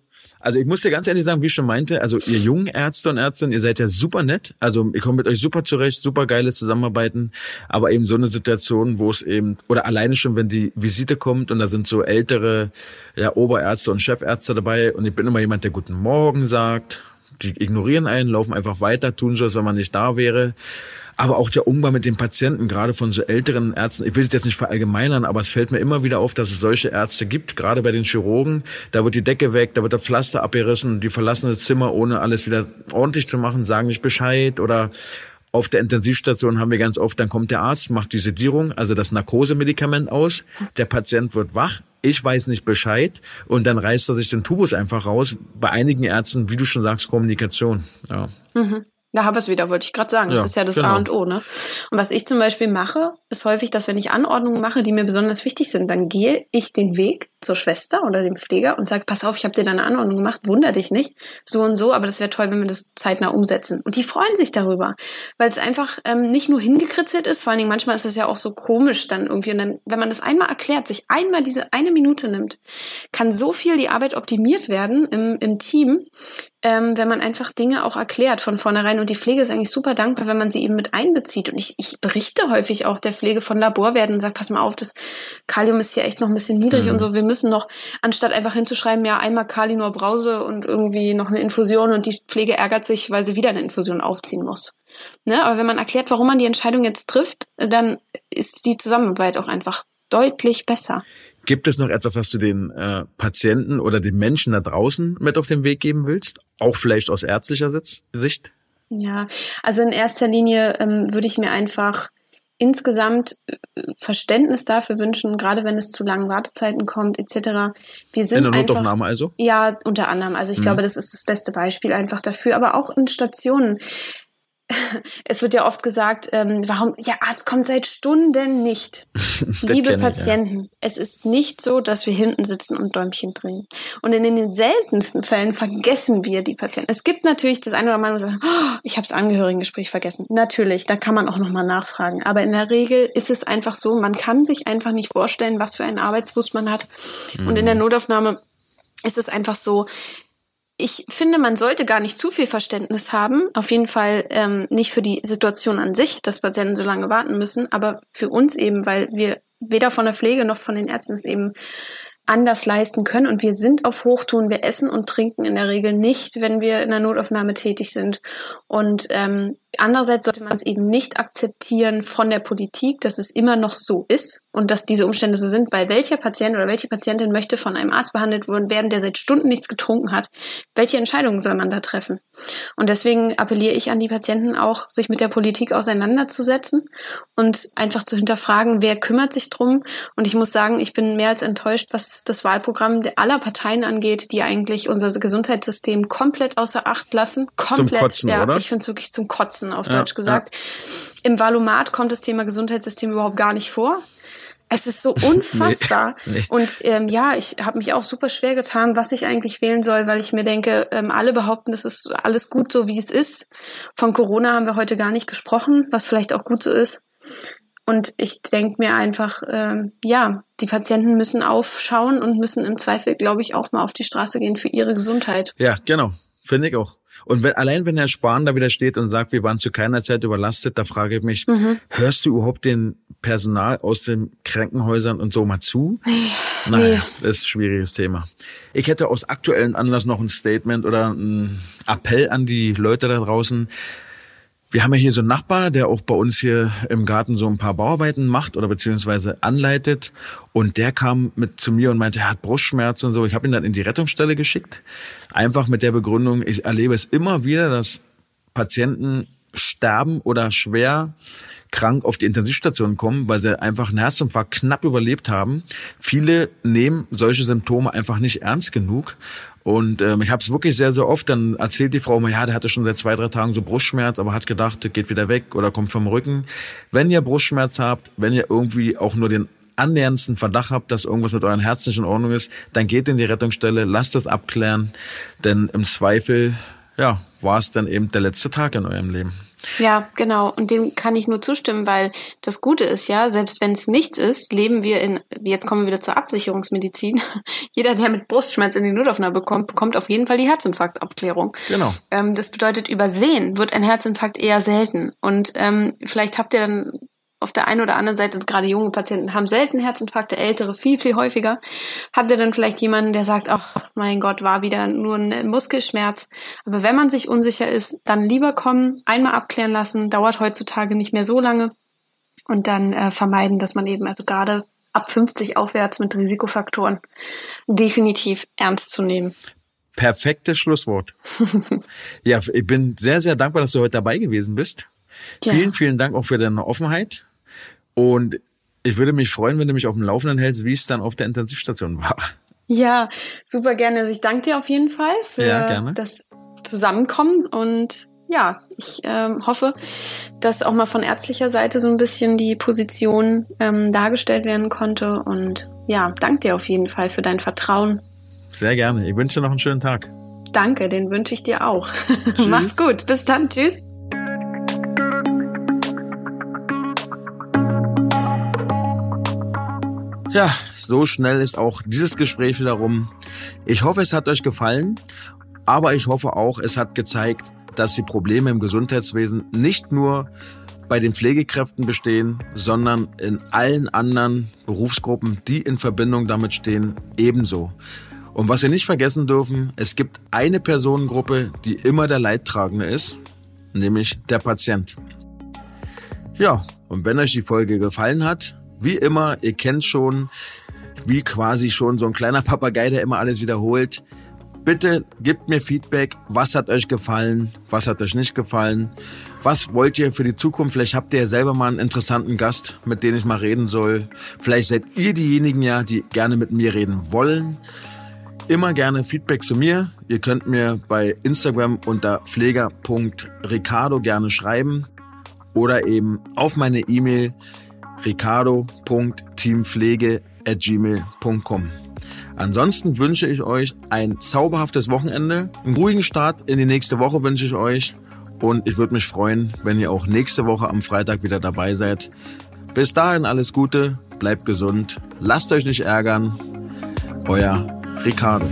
also ich muss dir ganz ehrlich sagen, wie ich schon meinte, also ihr jungen Ärzte und Ärztinnen, ihr seid ja super nett. Also ich komme mit euch super zurecht, super geiles Zusammenarbeiten. Aber eben so eine Situation, wo es eben, oder alleine schon, wenn die Visite kommt und da sind so ältere ja, Oberärzte und Chefärzte dabei und ich bin immer jemand, der Guten Morgen sagt. Die ignorieren einen, laufen einfach weiter, tun so, als wenn man nicht da wäre aber auch der Umgang mit den Patienten, gerade von so älteren Ärzten. Ich will es jetzt nicht verallgemeinern, aber es fällt mir immer wieder auf, dass es solche Ärzte gibt, gerade bei den Chirurgen. Da wird die Decke weg, da wird der Pflaster abgerissen, die verlassen das Zimmer, ohne alles wieder ordentlich zu machen, sagen nicht Bescheid oder auf der Intensivstation haben wir ganz oft, dann kommt der Arzt, macht die Sedierung, also das Narkosemedikament aus, der Patient wird wach, ich weiß nicht Bescheid und dann reißt er sich den Tubus einfach raus. Bei einigen Ärzten, wie du schon sagst, Kommunikation. Ja. Mhm. Da habe ich es wieder, wollte ich gerade sagen. Das ja, ist ja das genau. A und O, ne? Und was ich zum Beispiel mache, ist häufig, dass wenn ich Anordnungen mache, die mir besonders wichtig sind, dann gehe ich den Weg zur Schwester oder dem Pfleger und sage, pass auf, ich habe dir da eine Anordnung gemacht, wunder dich nicht, so und so, aber das wäre toll, wenn wir das zeitnah umsetzen. Und die freuen sich darüber, weil es einfach ähm, nicht nur hingekritzelt ist, vor allen Dingen manchmal ist es ja auch so komisch dann irgendwie. Und dann, wenn man das einmal erklärt, sich einmal diese eine Minute nimmt, kann so viel die Arbeit optimiert werden im, im Team, ähm, wenn man einfach Dinge auch erklärt von vornherein. Und die Pflege ist eigentlich super dankbar, wenn man sie eben mit einbezieht. Und ich, ich berichte häufig auch der Pflege von Laborwerten und sage, pass mal auf, das Kalium ist hier echt noch ein bisschen niedrig mhm. und so. Wir müssen noch, anstatt einfach hinzuschreiben, ja, einmal Kali nur Brause und irgendwie noch eine Infusion und die Pflege ärgert sich, weil sie wieder eine Infusion aufziehen muss. Ne? Aber wenn man erklärt, warum man die Entscheidung jetzt trifft, dann ist die Zusammenarbeit auch einfach deutlich besser. Gibt es noch etwas, was du den äh, Patienten oder den Menschen da draußen mit auf den Weg geben willst? Auch vielleicht aus ärztlicher Sicht? Ja, also in erster Linie ähm, würde ich mir einfach insgesamt äh, Verständnis dafür wünschen, gerade wenn es zu langen Wartezeiten kommt, etc. Wir sind in der Notaufnahme also? Ja, unter anderem. Also ich mhm. glaube, das ist das beste Beispiel einfach dafür. Aber auch in Stationen. es wird ja oft gesagt, ähm, warum, ja, Arzt kommt seit Stunden nicht. Liebe Patienten, ich, ja. es ist nicht so, dass wir hinten sitzen und Däumchen drehen. Und in den seltensten Fällen vergessen wir die Patienten. Es gibt natürlich das eine oder andere, sagt, oh, ich habe das Angehörigengespräch vergessen. Natürlich, da kann man auch nochmal nachfragen. Aber in der Regel ist es einfach so, man kann sich einfach nicht vorstellen, was für einen Arbeitsfuß man hat. Mhm. Und in der mhm. Notaufnahme ist es einfach so, ich finde, man sollte gar nicht zu viel Verständnis haben. Auf jeden Fall ähm, nicht für die Situation an sich, dass Patienten so lange warten müssen, aber für uns eben, weil wir weder von der Pflege noch von den Ärzten es eben anders leisten können. Und wir sind auf Hochtun. Wir essen und trinken in der Regel nicht, wenn wir in der Notaufnahme tätig sind. Und ähm, Andererseits sollte man es eben nicht akzeptieren von der Politik, dass es immer noch so ist und dass diese Umstände so sind, weil welcher Patient oder welche Patientin möchte von einem Arzt behandelt werden, der seit Stunden nichts getrunken hat. Welche Entscheidungen soll man da treffen? Und deswegen appelliere ich an die Patienten auch, sich mit der Politik auseinanderzusetzen und einfach zu hinterfragen, wer kümmert sich drum. Und ich muss sagen, ich bin mehr als enttäuscht, was das Wahlprogramm aller Parteien angeht, die eigentlich unser Gesundheitssystem komplett außer Acht lassen. Komplett. Zum Kotzen, ja, oder? ich finde es wirklich zum Kotzen Kotzen auf ja, Deutsch gesagt. Ja. Im Valomat kommt das Thema Gesundheitssystem überhaupt gar nicht vor. Es ist so unfassbar. nee, nee. Und ähm, ja, ich habe mich auch super schwer getan, was ich eigentlich wählen soll, weil ich mir denke, ähm, alle behaupten, es ist alles gut so, wie es ist. Von Corona haben wir heute gar nicht gesprochen, was vielleicht auch gut so ist. Und ich denke mir einfach, ähm, ja, die Patienten müssen aufschauen und müssen im Zweifel, glaube ich, auch mal auf die Straße gehen für ihre Gesundheit. Ja, genau. Finde ich auch. Und wenn, allein wenn Herr Spahn da wieder steht und sagt, wir waren zu keiner Zeit überlastet, da frage ich mich, mhm. hörst du überhaupt den Personal aus den Krankenhäusern und so mal zu? Nee. Naja, nee. ist ein schwieriges Thema. Ich hätte aus aktuellen Anlass noch ein Statement oder ein Appell an die Leute da draußen. Wir haben ja hier so einen Nachbar, der auch bei uns hier im Garten so ein paar Bauarbeiten macht oder beziehungsweise anleitet. Und der kam mit zu mir und meinte, er hat Brustschmerzen und so. Ich habe ihn dann in die Rettungsstelle geschickt. Einfach mit der Begründung, ich erlebe es immer wieder, dass Patienten sterben oder schwer krank auf die Intensivstation kommen, weil sie einfach einen Herzinfarkt knapp überlebt haben. Viele nehmen solche Symptome einfach nicht ernst genug. Und ähm, ich habe es wirklich sehr, sehr oft. Dann erzählt die Frau mir, ja, der hatte schon seit zwei, drei Tagen so Brustschmerz, aber hat gedacht, geht wieder weg oder kommt vom Rücken. Wenn ihr Brustschmerz habt, wenn ihr irgendwie auch nur den annäherndsten Verdacht habt, dass irgendwas mit euren Herzen nicht in Ordnung ist, dann geht in die Rettungsstelle, lasst das abklären, denn im Zweifel, ja, war es dann eben der letzte Tag in eurem Leben. Ja, genau. Und dem kann ich nur zustimmen, weil das Gute ist ja, selbst wenn es nichts ist, leben wir in, jetzt kommen wir wieder zur Absicherungsmedizin. Jeder, der mit Brustschmerz in die Notaufnahme bekommt, bekommt auf jeden Fall die Herzinfarktabklärung. Genau. Ähm, das bedeutet, übersehen wird ein Herzinfarkt eher selten. Und ähm, vielleicht habt ihr dann auf der einen oder anderen Seite, gerade junge Patienten haben selten Herzinfarkte, ältere viel, viel häufiger. Habt ihr dann vielleicht jemanden, der sagt, ach mein Gott, war wieder nur ein Muskelschmerz. Aber wenn man sich unsicher ist, dann lieber kommen, einmal abklären lassen, dauert heutzutage nicht mehr so lange und dann äh, vermeiden, dass man eben, also gerade ab 50 aufwärts mit Risikofaktoren definitiv ernst zu nehmen. Perfektes Schlusswort. ja, ich bin sehr, sehr dankbar, dass du heute dabei gewesen bist. Ja. Vielen, vielen Dank auch für deine Offenheit. Und ich würde mich freuen, wenn du mich auf dem Laufenden hältst, wie es dann auf der Intensivstation war. Ja, super gerne. Also ich danke dir auf jeden Fall für ja, das Zusammenkommen und ja, ich ähm, hoffe, dass auch mal von ärztlicher Seite so ein bisschen die Position ähm, dargestellt werden konnte. Und ja, danke dir auf jeden Fall für dein Vertrauen. Sehr gerne. Ich wünsche dir noch einen schönen Tag. Danke, den wünsche ich dir auch. Mach's gut. Bis dann. Tschüss. Ja, so schnell ist auch dieses Gespräch wiederum. Ich hoffe, es hat euch gefallen, aber ich hoffe auch, es hat gezeigt, dass die Probleme im Gesundheitswesen nicht nur bei den Pflegekräften bestehen, sondern in allen anderen Berufsgruppen, die in Verbindung damit stehen, ebenso. Und was wir nicht vergessen dürfen, es gibt eine Personengruppe, die immer der Leidtragende ist, nämlich der Patient. Ja, und wenn euch die Folge gefallen hat, wie immer, ihr kennt schon, wie quasi schon so ein kleiner Papagei, der immer alles wiederholt. Bitte gebt mir Feedback. Was hat euch gefallen? Was hat euch nicht gefallen? Was wollt ihr für die Zukunft? Vielleicht habt ihr ja selber mal einen interessanten Gast, mit dem ich mal reden soll. Vielleicht seid ihr diejenigen ja, die gerne mit mir reden wollen. Immer gerne Feedback zu mir. Ihr könnt mir bei Instagram unter pfleger.ricardo gerne schreiben oder eben auf meine E-Mail ricardo.teampflege.gmail.com. Ansonsten wünsche ich euch ein zauberhaftes Wochenende, einen ruhigen Start in die nächste Woche wünsche ich euch und ich würde mich freuen, wenn ihr auch nächste Woche am Freitag wieder dabei seid. Bis dahin alles Gute, bleibt gesund, lasst euch nicht ärgern. Euer Ricardo.